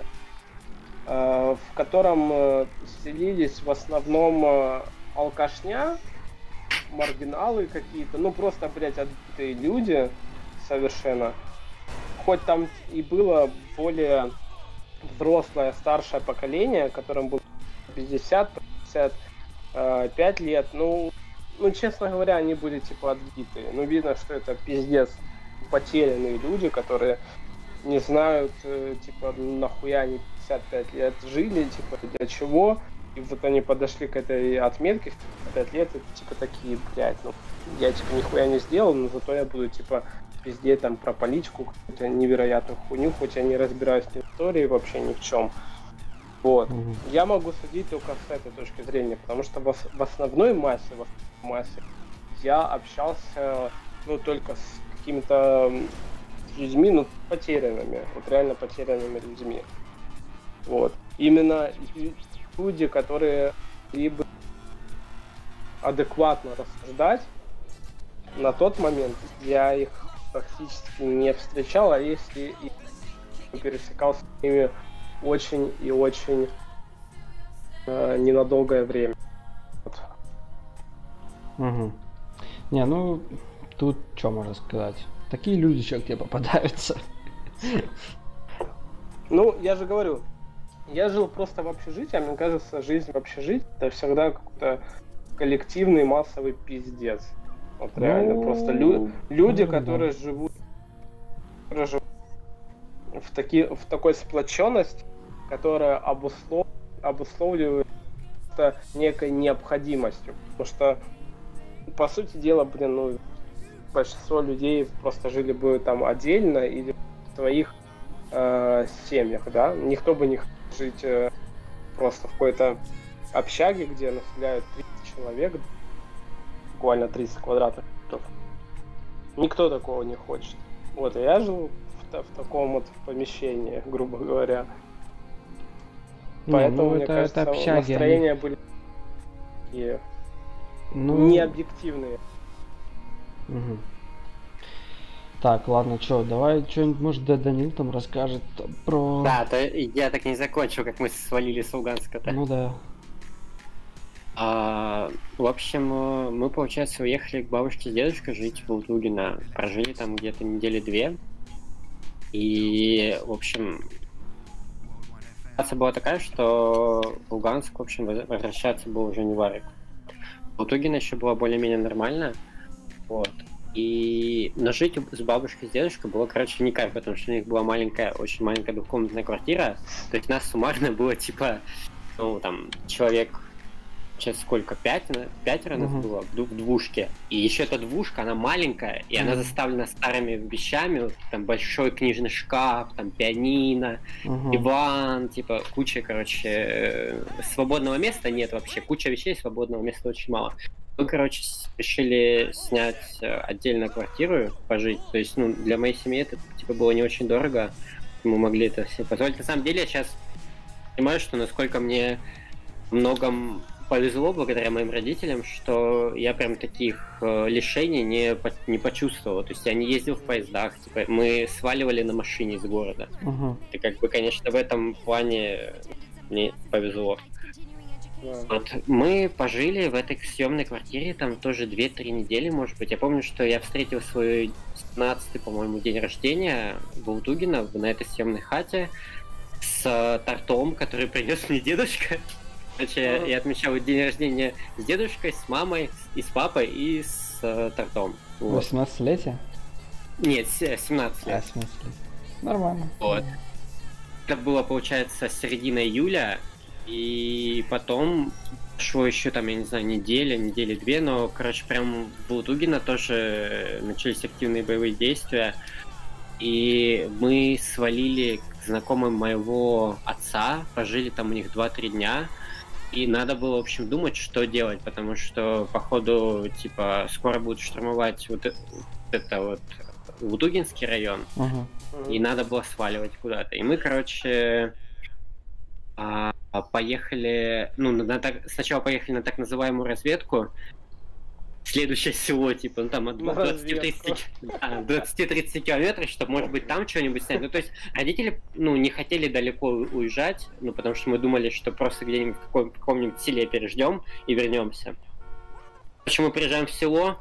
B: э, в котором э, селились в основном э, алкашня, маргиналы какие-то, ну просто, блядь, отбитые люди, совершенно. Хоть там и было более взрослое, старшее поколение, которым было 50, 55 лет, ну, ну, честно говоря, они были типа отбитые. Ну, видно, что это пиздец потерянные люди, которые не знают, э, типа, нахуя они 55 лет жили, типа, для чего. И вот они подошли к этой отметке, 5 лет, и типа такие, блядь, ну, я типа нихуя не сделал, но зато я буду типа везде там про политику, какую-то невероятную хуйню, хоть я не разбираюсь в истории вообще ни в чем. Вот. Угу. Я могу судить только с этой точки зрения, потому что в, в основной массе, в массе я общался, ну, только с какими-то людьми, ну, потерянными, вот реально потерянными людьми. Вот. Именно люди, которые либо адекватно рассуждать, на тот момент я их практически не встречал, а если и пересекался с ними очень и очень э, ненадолгое время. Вот.
A: Угу. Не, ну тут что можно сказать? Такие люди еще где попадаются.
B: Ну, я же говорю, я жил просто в общежитии, а мне кажется, жизнь в общежитии это всегда какой-то коллективный массовый пиздец. Вот реально,
A: Ну,
B: просто лю- люди,
A: ну, да.
B: которые живут, которые живут в, таки, в такой сплоченности, которая обуслов, обусловливает некой необходимостью. Потому что, по сути дела, блин, ну, большинство людей просто жили бы там отдельно или в своих э, семьях, да. Никто бы не хотел жить э, просто в какой-то общаге, где населяют 30 человек, буквально 30 квадратных метров. Никто такого не хочет. Вот, я жил в, та- в таком вот помещении, грубо говоря.
A: Не,
B: Поэтому,
A: ну
B: мне
A: это,
B: кажется,
A: это общаги. они-
B: настроения были такие
A: Ну,
B: необъективные.
A: мгм. Так, ладно, что, давай что-нибудь, может, да, Данил там расскажет про...
C: Да, то я так и не закончил, как мы свалили с Луганска-то.
A: Ну да.
C: А, в общем, э, мы, получается, уехали к бабушке с дедушкой жить в Лутугино. Прожили там где-то недели две. И, в общем, ситуация была такая, что в Луганск, в общем, воз- возвращаться было уже не варик. В Лутугино еще было более-менее нормально. Вот. И... Но жить с бабушкой с дедушкой было, короче, не кайф, потому что у них была маленькая, очень маленькая двухкомнатная квартира. То есть нас суммарно было, типа, ну, там, человек сейчас сколько, пять, на- пятеро нас
A: Мгм.
C: было в, в двушке. И еще эта двушка, она маленькая, и она
A: Мгм.
C: заставлена старыми вещами, вот там большой книжный шкаф, там пианино,
A: Мгм.
C: диван, типа куча, короче, э, свободного места нет вообще, куча вещей, свободного места очень мало. Мы, короче, решили снять э, отдельно квартиру, пожить. То есть, ну, для моей семьи это, типа, было не очень дорого. Мы могли это все позволить. На самом деле, я сейчас понимаю, что насколько мне многом повезло благодаря моим родителям, что я прям таких э, лишений не, по- не почувствовал. То есть я не ездил в поездах, типа, мы сваливали на машине из города.
A: Мгм.
C: И как бы, конечно, в этом плане мне повезло.
B: Да.
C: Вот мы пожили в этой съемной квартире там тоже 2-3 недели, может быть. Я помню, что я встретил свой 17 по-моему, день рождения в Ултугино на этой съемной хате с э, тортом, который принес мне дедушка. Короче, я- я отмечал день рождения с дедушкой, с мамой, и с папой, и с э, тортом. Вот.
A: 18-летие?
C: Нет, се- 17
A: А,
C: лет.
A: 17 лет. Нормально.
C: Вот. Это было, получается, середина июля, и потом шло еще там, я не знаю, неделя, недели две, но, короче, прям в Лутугино тоже начались активные боевые действия, и мы свалили к знакомым моего отца, пожили там у них 2-3 дня, и надо было, в общем, думать, что делать, потому что, походу, типа, скоро будут штурмовать вот э- вот это вот Лутугинский район,
A: Ага.
C: и надо было сваливать куда-то. И мы, короче, а, поехали, ну, на- сначала поехали на так называемую разведку, следующее село, типа, ну, там от
B: На
C: 20-30 да, 20-30 километров, чтобы, может быть, там что-нибудь снять. Ну, то есть родители, ну, не хотели далеко уезжать, ну, потому что мы думали, что просто где-нибудь в каком- каком-нибудь селе переждем и вернемся. Почему приезжаем в село,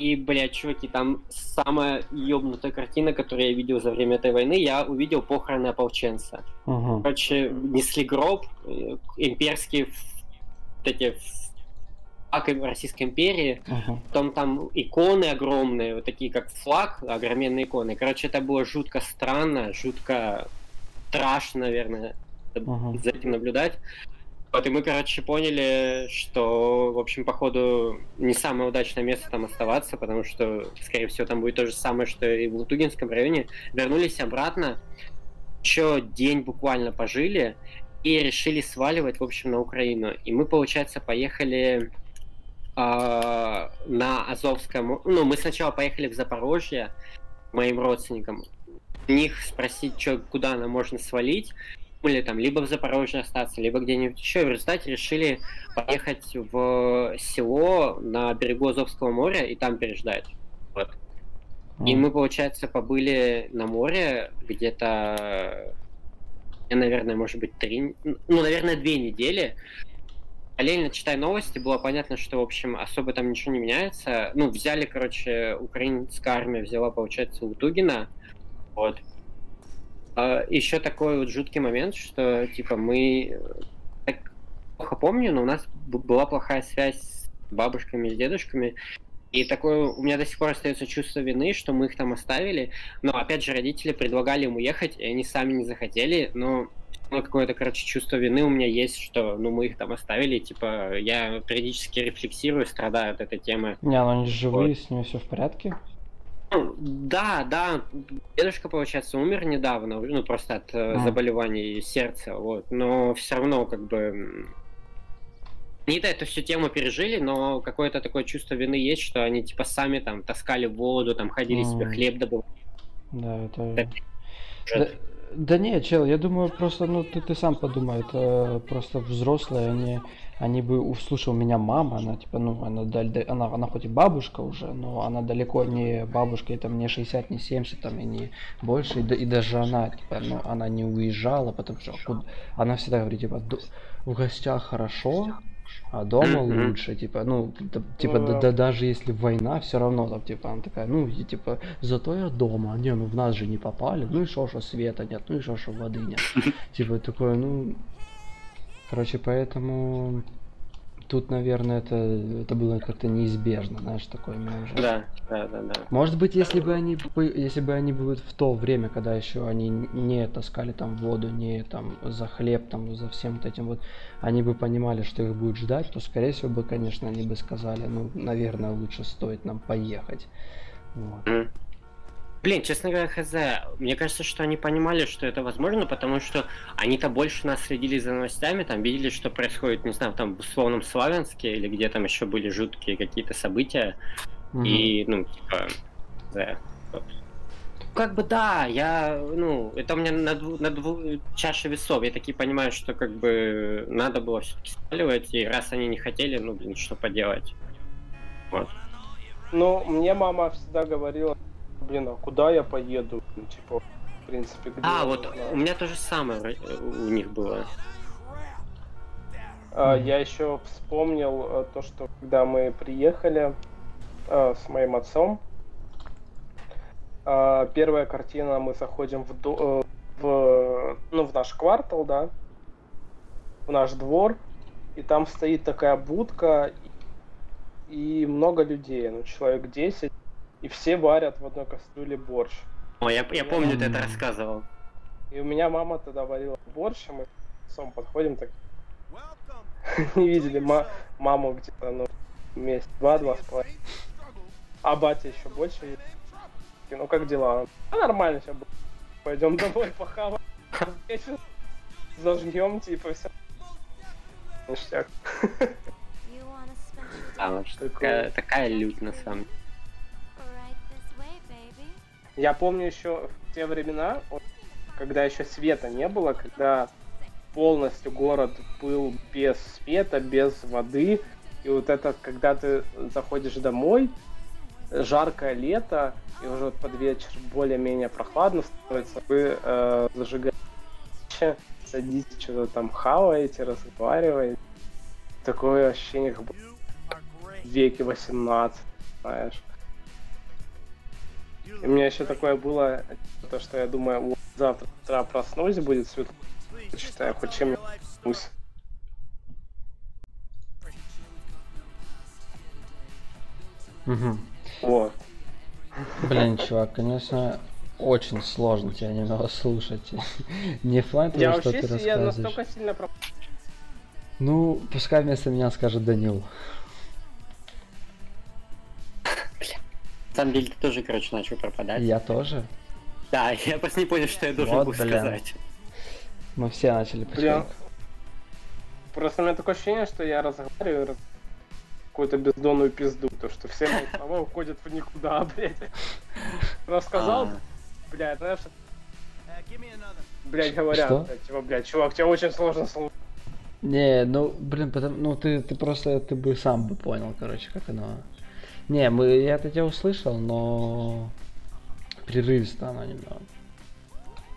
C: и, блядь, чуваки, там самая ёбнутая картина, которую я видел за время этой войны, я увидел похороны ополченца.
A: Ага.
C: Короче, несли гроб, э, имперские вот эти флаг Российской империи,
A: Ага.
C: потом там иконы огромные, вот такие как флаг, огроменные иконы. Короче, это было жутко странно, жутко страшно, наверное,
A: Ага.
C: за этим наблюдать. Вот, и мы, короче, поняли, что, в общем, походу, не самое удачное место там оставаться, потому что, скорее всего, там будет то же самое, что и в Лутугинском районе. Вернулись обратно, еще день буквально пожили и решили сваливать, в общем, на Украину. И мы, получается, поехали на Азовское море. Ну, мы сначала поехали в Запорожье моим родственникам. У них спросить, чё, куда нам можно свалить или там либо в Запорожье остаться, либо где-нибудь еще. И в результате решили поехать в село на берегу Азовского моря и там переждать. Вот. И мы, получается, побыли на море где-то, наверное, может быть, три, ну, наверное, две недели. Параллельно читая новости, было понятно, что, в общем, особо там ничего не меняется. Ну, взяли, короче, украинская армия взяла, получается, Лутугина. Вот. Еще такой вот жуткий момент, что, типа, мы... Так плохо помню, но у нас была плохая связь с бабушками, с дедушками. И такое у меня до сих пор остается чувство вины, что мы их там оставили. Но опять же, родители предлагали им уехать, и они сами не захотели. Но ну, какое-то, короче, чувство вины у меня есть, что, ну, мы их там оставили, типа, я периодически рефлексирую, страдаю от этой темы.
A: Не, ну они живые, вот. с ними все в порядке?
C: Ну, да, да, дедушка, получается, умер недавно, ну, просто от а. заболеваний сердца, вот, но все равно, как бы, они-то эту всю тему пережили, но какое-то такое чувство вины есть, что они, типа, сами там таскали воду, там ходили mm. себе хлеб добывать.
A: Да, это... это... Да не, чел, я думаю, просто, ну, ты, ты сам подумай, это просто взрослые, они, они бы услышал меня мама, она, типа, ну, она, она, она хоть и бабушка уже, но она далеко не бабушка, и там не 60, не 70, там, и не больше, и, и даже она, типа, ну, она не уезжала, потому что она всегда говорит, типа, в гостях хорошо, а дома mm-hmm. лучше, типа, ну, типа, да, да, даже если война, все равно там, типа, она такая, ну, и, типа, зато я дома, не, ну, в нас же не попали, ну, и шо, что света нет, ну, и шо, что воды нет, типа, такое, ну, короче, поэтому тут, наверное, это, это было как-то неизбежно, знаешь, такое
C: уже. Да, да, да, да.
A: Может быть, если бы они, если бы они были в то время, когда еще они не таскали там воду, не там за хлеб, там за всем вот этим вот, они бы понимали, что их будет ждать, то, скорее всего, бы, конечно, они бы сказали, ну, наверное, лучше стоит нам поехать. Вот. Mm.
C: Блин, честно говоря, хз, мне кажется, что они понимали, что это возможно, потому что они-то больше нас следили за новостями, там видели, что происходит, не знаю, там в условном Славянске или где там еще были жуткие какие-то события. Mm-hmm. И, ну, типа, да. Как бы да, я, ну, это у меня на, дву, на дву чаше весов. Я таки понимаю, что как бы надо было все-таки сваливать, и раз они не хотели, ну, блин, что поделать. Вот.
B: Ну, мне мама всегда говорила, блин, а куда я поеду? Ну, типа, в принципе, где
C: А, вот знаю. у меня то же самое у них было.
B: А, я еще вспомнил а, то, что когда мы приехали а, с моим отцом, а, первая картина, мы заходим в, до, э, в, ну, в наш квартал, да, в наш двор, и там стоит такая будка, и много людей, ну, человек 10, и все варят в одной кастрюле борщ.
C: О, я, я помню, ты это рассказывал.
B: И у меня мама тогда варила борщ, и мы с отцом подходим, так не видели ма- маму где-то, ну, месяц, два-два с половиной. А батя еще больше. Ну как дела? А нормально сейчас будет. Пойдем домой похаваем. Зажгем, типа, все. Ништяк.
C: А, вот такая, такая лють на самом деле.
B: Я помню еще в те времена, когда еще света не было, когда полностью город был без света, без воды. И вот это, когда ты заходишь домой, жаркое лето, и уже под вечер более-менее прохладно становится, вы э, зажигаете, садитесь, что-то там хаваете, разговариваете. Такое ощущение, как в веке 18, знаешь. У меня еще такое было, то, что я думаю, завтра утра проснусь, будет светло, читаю, хоть чем пусть.
A: Угу.
B: Вот.
A: Блин, чувак, конечно, очень сложно тебя немного слушать. Не флайн того, что ты рассказываешь. Я настолько сильно Ну, пускай вместо меня скажет Данил.
C: Самом деле ты тоже, короче, начал пропадать.
A: Я тоже?
C: Да, я просто не понял, что я должен вот, был блин. сказать.
A: Мы все начали
B: потихоньку. Просто у меня такое ощущение, что я разговариваю какую-то бездонную пизду, то что все мои слова уходят в никуда, блядь. Рассказал, а. блядь, знаешь, блядь, говорят, типа, блядь, чувак, тебе очень сложно слушать.
A: Не, ну, блин, потому, ну ты, ты просто, ты бы сам бы понял, короче, как оно не, мы, я это тебя услышал, но прерывисто оно немного.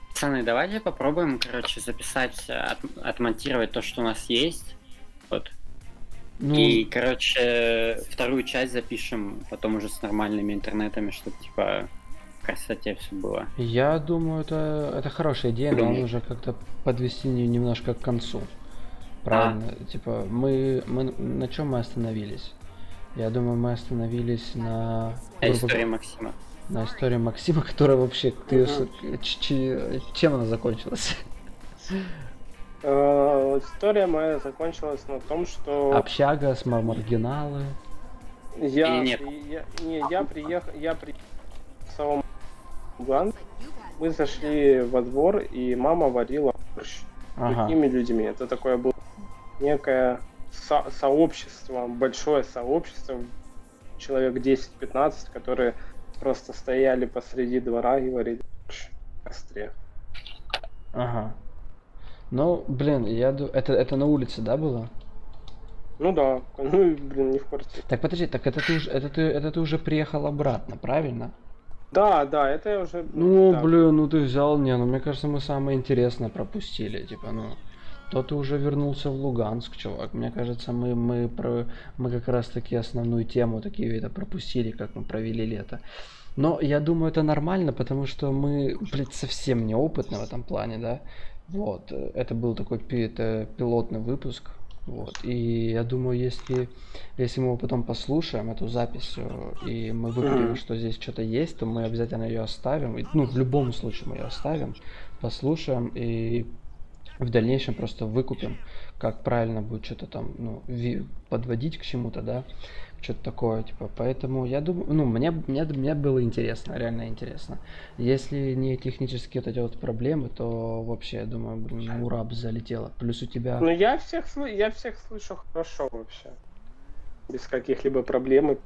C: Пацаны, давайте попробуем, короче, записать, от, отмонтировать то, что у нас есть. Вот. Ну... И, короче, вторую часть запишем потом уже с нормальными интернетами, чтобы, типа, в красоте все было.
A: Я думаю, это, это хорошая идея, но нужно как-то подвести немножко к концу. Правильно? А. Типа, мы, мы на чем мы остановились? Я думаю, мы остановились на...
C: А
A: грубо
C: история
A: говоря,
C: Максима.
A: На истории Максима, которая вообще... Ты, чем она закончилась?
B: Э, История моя закончилась на том, что
A: Общага, с маргиналы.
B: я,
C: нет.
B: я, не, я приехал, я при в самом Луганск. Мы зашли во двор, и мама варила борщ
A: Ага.
B: другими людьми. Это такое было некое со- сообщество, большое сообщество, человек 10-15, которые просто стояли посреди двора и варили костре.
A: Ага. Ну, блин, я ду- это, это на улице, да, было?
B: Ну да, ну блин, не в квартире.
A: Так подожди, так это ты уже, это ты, это ты уже приехал обратно, правильно?
B: Да, да, это я уже...
A: Ну,
B: да.
A: блин, ну ты взял, не, ну мне кажется, мы самое интересное пропустили, типа, ну. То ты уже вернулся в Луганск, чувак. Мне кажется, мы, мы, про, мы как раз таки основную тему такие это пропустили, как мы провели лето. Но я думаю, это нормально, потому что мы, блядь, совсем неопытны в этом плане, да. Вот, это был такой пи- это пилотный выпуск. Вот, и я думаю, если, если мы его потом послушаем, эту запись, э, и мы
B: Мгм.
A: что здесь что-то есть, то мы обязательно ее оставим. И, Ну, в любом случае мы ее оставим, послушаем и в дальнейшем просто выкупим, как правильно будет что-то там, ну, подводить к чему-то, да, что-то такое, типа, поэтому я думаю, ну, мне, мне, мне было интересно, реально интересно. Если не технические вот эти вот проблемы, то вообще, я думаю, блин, ура бы залетело. Плюс у тебя...
B: Ну я всех, я всех слышу хорошо вообще. Без каких-либо проблем и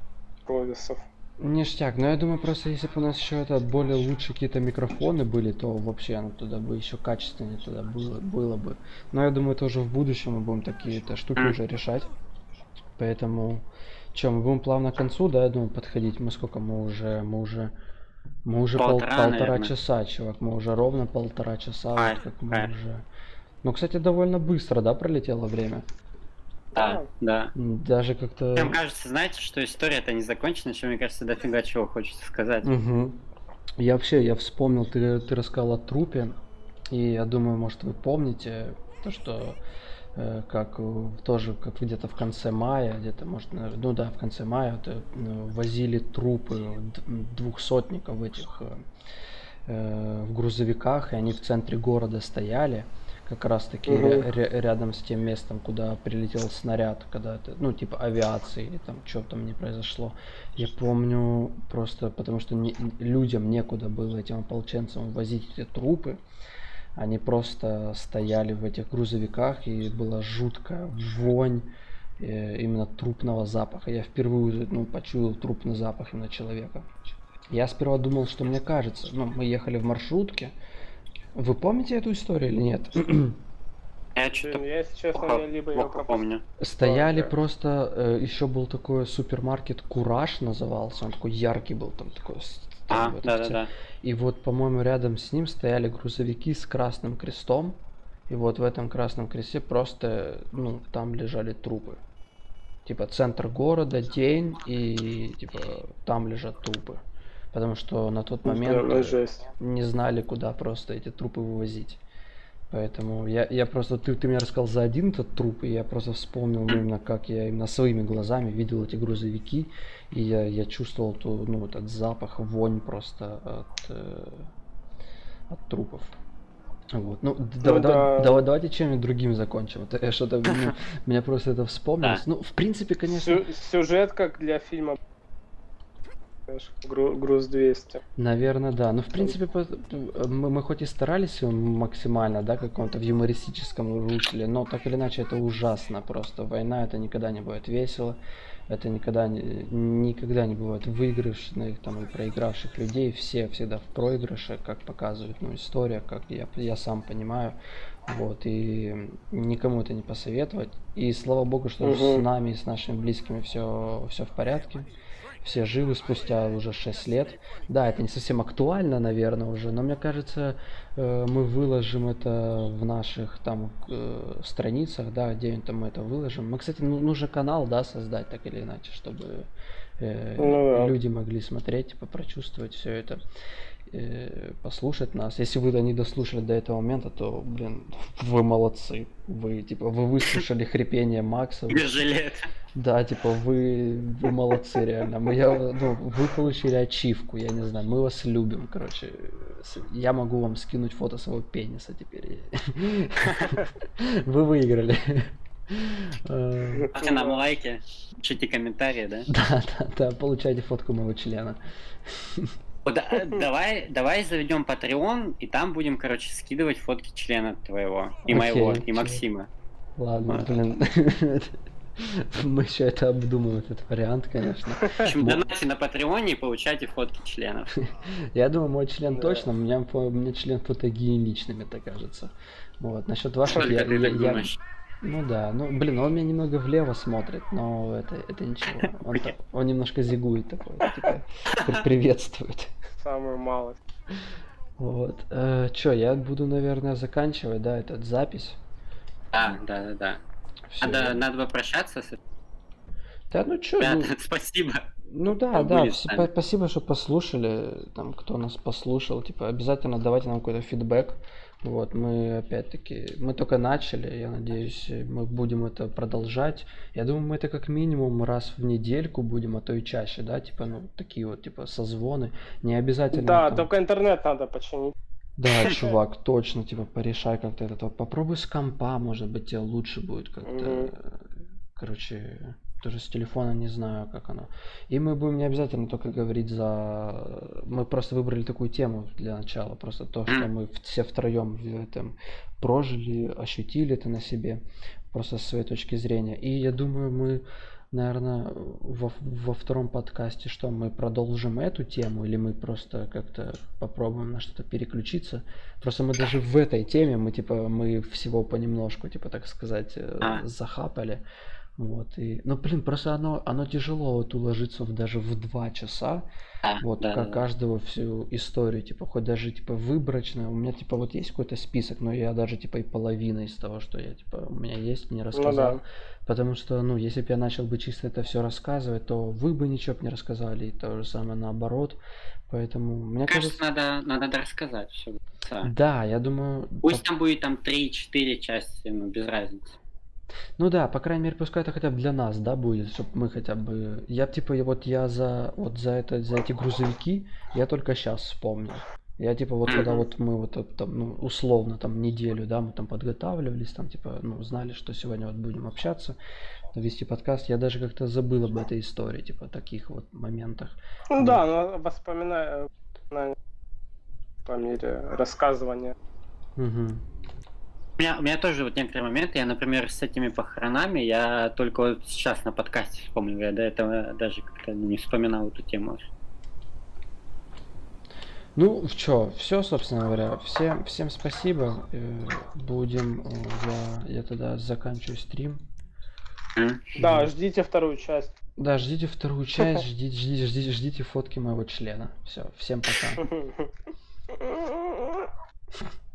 B: провисов.
A: Ништяк, но я думаю, просто если бы у нас еще это более лучшие какие-то микрофоны были, то вообще ну, туда бы еще качественнее туда было, было бы. Но я думаю, тоже в будущем мы будем такие-то штуки уже решать. Поэтому, что, мы будем плавно к концу, да, я думаю, подходить. Мы сколько, мы уже, мы уже, мы уже пол-
C: Полтора,
A: полтора
C: наверное.
A: часа, чувак, мы уже ровно полтора часа, вот как мы уже. Ну, кстати, довольно быстро, да, пролетело время.
C: Да, да.
A: Даже как-то.
C: Мне кажется, знаете, что история это не закончена, еще, мне кажется, дофига чего хочется сказать.
A: Мгм. Я вообще, я вспомнил, ты, ты рассказал о трупе, и я думаю, может, вы помните то, что э, как тоже, как где-то в конце мая, где-то, может, ну да, в конце мая вот, э, возили трупы двухсотников этих э, э, в грузовиках, и они в центре города стояли, как раз таки ря- ря- рядом с тем местом, куда прилетел снаряд, когда это, ну, типа авиации или там что там не произошло. Я помню просто, потому что не- людям некуда было этим ополченцам возить эти трупы. Они просто стояли в этих грузовиках, и была жуткая вонь э, именно трупного запаха. Я впервые ну, почуял трупный запах именно человека. Я сперва думал, что мне кажется. Ну, мы ехали в маршрутке. Вы помните эту историю или нет?
C: Я что-то
B: я, если честно,
C: плохо,
B: я либо ее
C: плохо
B: пропустил.
C: помню.
A: Стояли
B: Ладно.
A: просто, еще был такой супермаркет Кураж назывался, он такой яркий был, там такой
C: А,
A: в этом
C: да-да-да.
A: И вот, по-моему, рядом с ним стояли грузовики с красным крестом. И вот в этом красном кресте просто, ну, там лежали трупы. Типа центр города, день, и типа там лежат трупы. Потому что на тот момент
B: Да, жесть.
A: не знали, куда просто эти трупы вывозить. Поэтому я, я просто, ты, ты мне рассказал за один этот труп, и я просто вспомнил именно, как я именно своими глазами видел эти грузовики, и я, я чувствовал ту, ну, этот запах, вонь просто от, э, от трупов. Вот. Ну, д- давай,
B: да.
A: давай- давай- давайте чем-нибудь другим закончим. Это я что-то, ну, меня просто это вспомнилось. Ну, в принципе, конечно,
B: Сю- сюжет как для фильма Гру- Груз 200.
A: Наверное, да. Но в принципе мы, мы хоть и старались максимально, да, каком-то в юмористическом русле, но так или иначе это ужасно просто. Война это никогда не будет весело, это никогда не, никогда не бывает выигрышных там и проигравших людей. Все всегда в проигрыше, как показывает ну, история, как я, я сам понимаю. Вот, и никому это не посоветовать. И слава богу, что с
B: Мгм.
A: нами и с нашими близкими все, все в порядке все живы спустя уже 6 лет. Да, это не совсем актуально, наверное, уже, но мне кажется, э, мы выложим это в наших там э, страницах, да, где там мы это выложим. Мы, кстати, ну, нужно канал, да, создать так или иначе, чтобы э,
B: Ну да.
A: люди могли смотреть, типа, прочувствовать все это. Э, послушать нас. Если вы не дослушали до этого момента, то, блин, вы молодцы. Вы, типа, вы выслушали хрипение Макса. Вы,
C: Жилет.
A: да, типа, вы, вы молодцы, реально. Мы, я, ну, вы получили ачивку, я не знаю, мы вас любим, короче. Я могу вам скинуть фото своего пениса теперь. Вы выиграли. Э,
C: Ставьте нам лайки, пишите комментарии, да?
A: Да, да, да, получайте фотку моего члена.
C: Да- давай, давай заведем Patreon, и там будем, короче, скидывать фотки члена твоего, и моего, и. Максима.
A: Ладно, блин. Мы еще это обдумаем, этот вариант, конечно.
C: В общем,
A: Вот.
C: донатьте на Патреоне и получайте фотки членов.
A: Я думаю, мой член
B: Да.
A: точно, у меня, по- у меня член фотогеничный, мне так кажется. Вот, насчет ваших, я, я- я-. Ну да, ну блин, он меня немного влево смотрит, но это, это ничего. Он,
C: Окей.
A: та- он немножко зигует такой, типа, при- приветствует.
B: Самую малость.
A: Вот. Э, чё, я буду, наверное, заканчивать, да, этот запись.
C: Да, да, да, да.
A: Всё.
C: Надо, надо попрощаться с
A: Да, ну чё, ну,
C: ребята. Спасибо.
A: Ну да, да,
C: будет с
A: все-
C: нами.
A: па- спасибо, что послушали, там, кто нас послушал, типа, обязательно давайте нам какой-то фидбэк, вот, мы, опять-таки, мы только начали, я надеюсь, мы будем это продолжать, я думаю, мы это как минимум раз в недельку будем, а то и чаще, да, типа, ну, такие вот, типа, созвоны, не обязательно,
B: Да,
A: там-
B: только интернет надо починить.
A: да, чувак, точно, типа, порешай как-то этот, вот. попробуй с компа, может быть, тебе лучше будет как-то, короче, тоже с телефона не знаю, как оно. И мы будем не обязательно только говорить за... Мы просто выбрали такую тему для начала, просто то, что мы все втроем в этом прожили, ощутили это на себе, просто с своей точки зрения. И я думаю, мы, наверное, во, во втором подкасте, что мы продолжим эту тему, или мы просто как-то попробуем на что-то переключиться. Просто мы даже в этой теме, мы типа, мы всего понемножку, типа, так сказать, э,
C: А.
A: захапали. Вот, и, ну, блин, просто оно, оно тяжело вот уложиться в, даже в два часа,
C: Да,
A: вот,
C: да,
A: ка-
C: да,
A: каждого всю историю, типа, хоть даже, типа, выборочно, у меня, типа, вот есть какой-то список, но я даже, типа, и половина из того, что я, типа, у меня есть, не рассказал.
B: да.
A: Потому что, ну, если бы я начал бы чисто это все рассказывать, то вы бы ничего бы не рассказали, и то же самое наоборот. Поэтому, мне
C: Мне кажется,
A: кажется...
C: надо, надо рассказать все.
A: Да, я думаю...
C: Пусть
A: по-
C: там будет там 3-4 части, ну, без разницы.
A: Ну да, по крайней мере, пускай это хотя бы для нас, да, будет, чтобы мы хотя бы... Я, типа, и вот я за, вот за это, за эти грузовики, я только сейчас вспомнил. Я, типа, вот когда вот мы вот там, ну, условно, там, неделю, да, мы там подготавливались, там, типа, ну, знали, что сегодня вот будем общаться, вести подкаст, я даже как-то забыл об этой истории, типа, таких вот моментах.
B: Ну да, но воспоминания на- по мере рассказывания.
A: Мгм.
C: У меня, у меня тоже вот некоторые моменты, я, например, с этими похоронами, я только вот сейчас на подкасте вспомнил, я до этого даже как-то не вспоминал эту тему.
A: Ну, чё, все, собственно говоря. Всем, всем спасибо. Э, Будем, э, я, я тогда заканчиваю стрим.
B: Да, ждите вторую часть.
A: Да, ждите вторую часть, ждите, ждите, ждите, ждите фотки моего члена. Все, всем пока.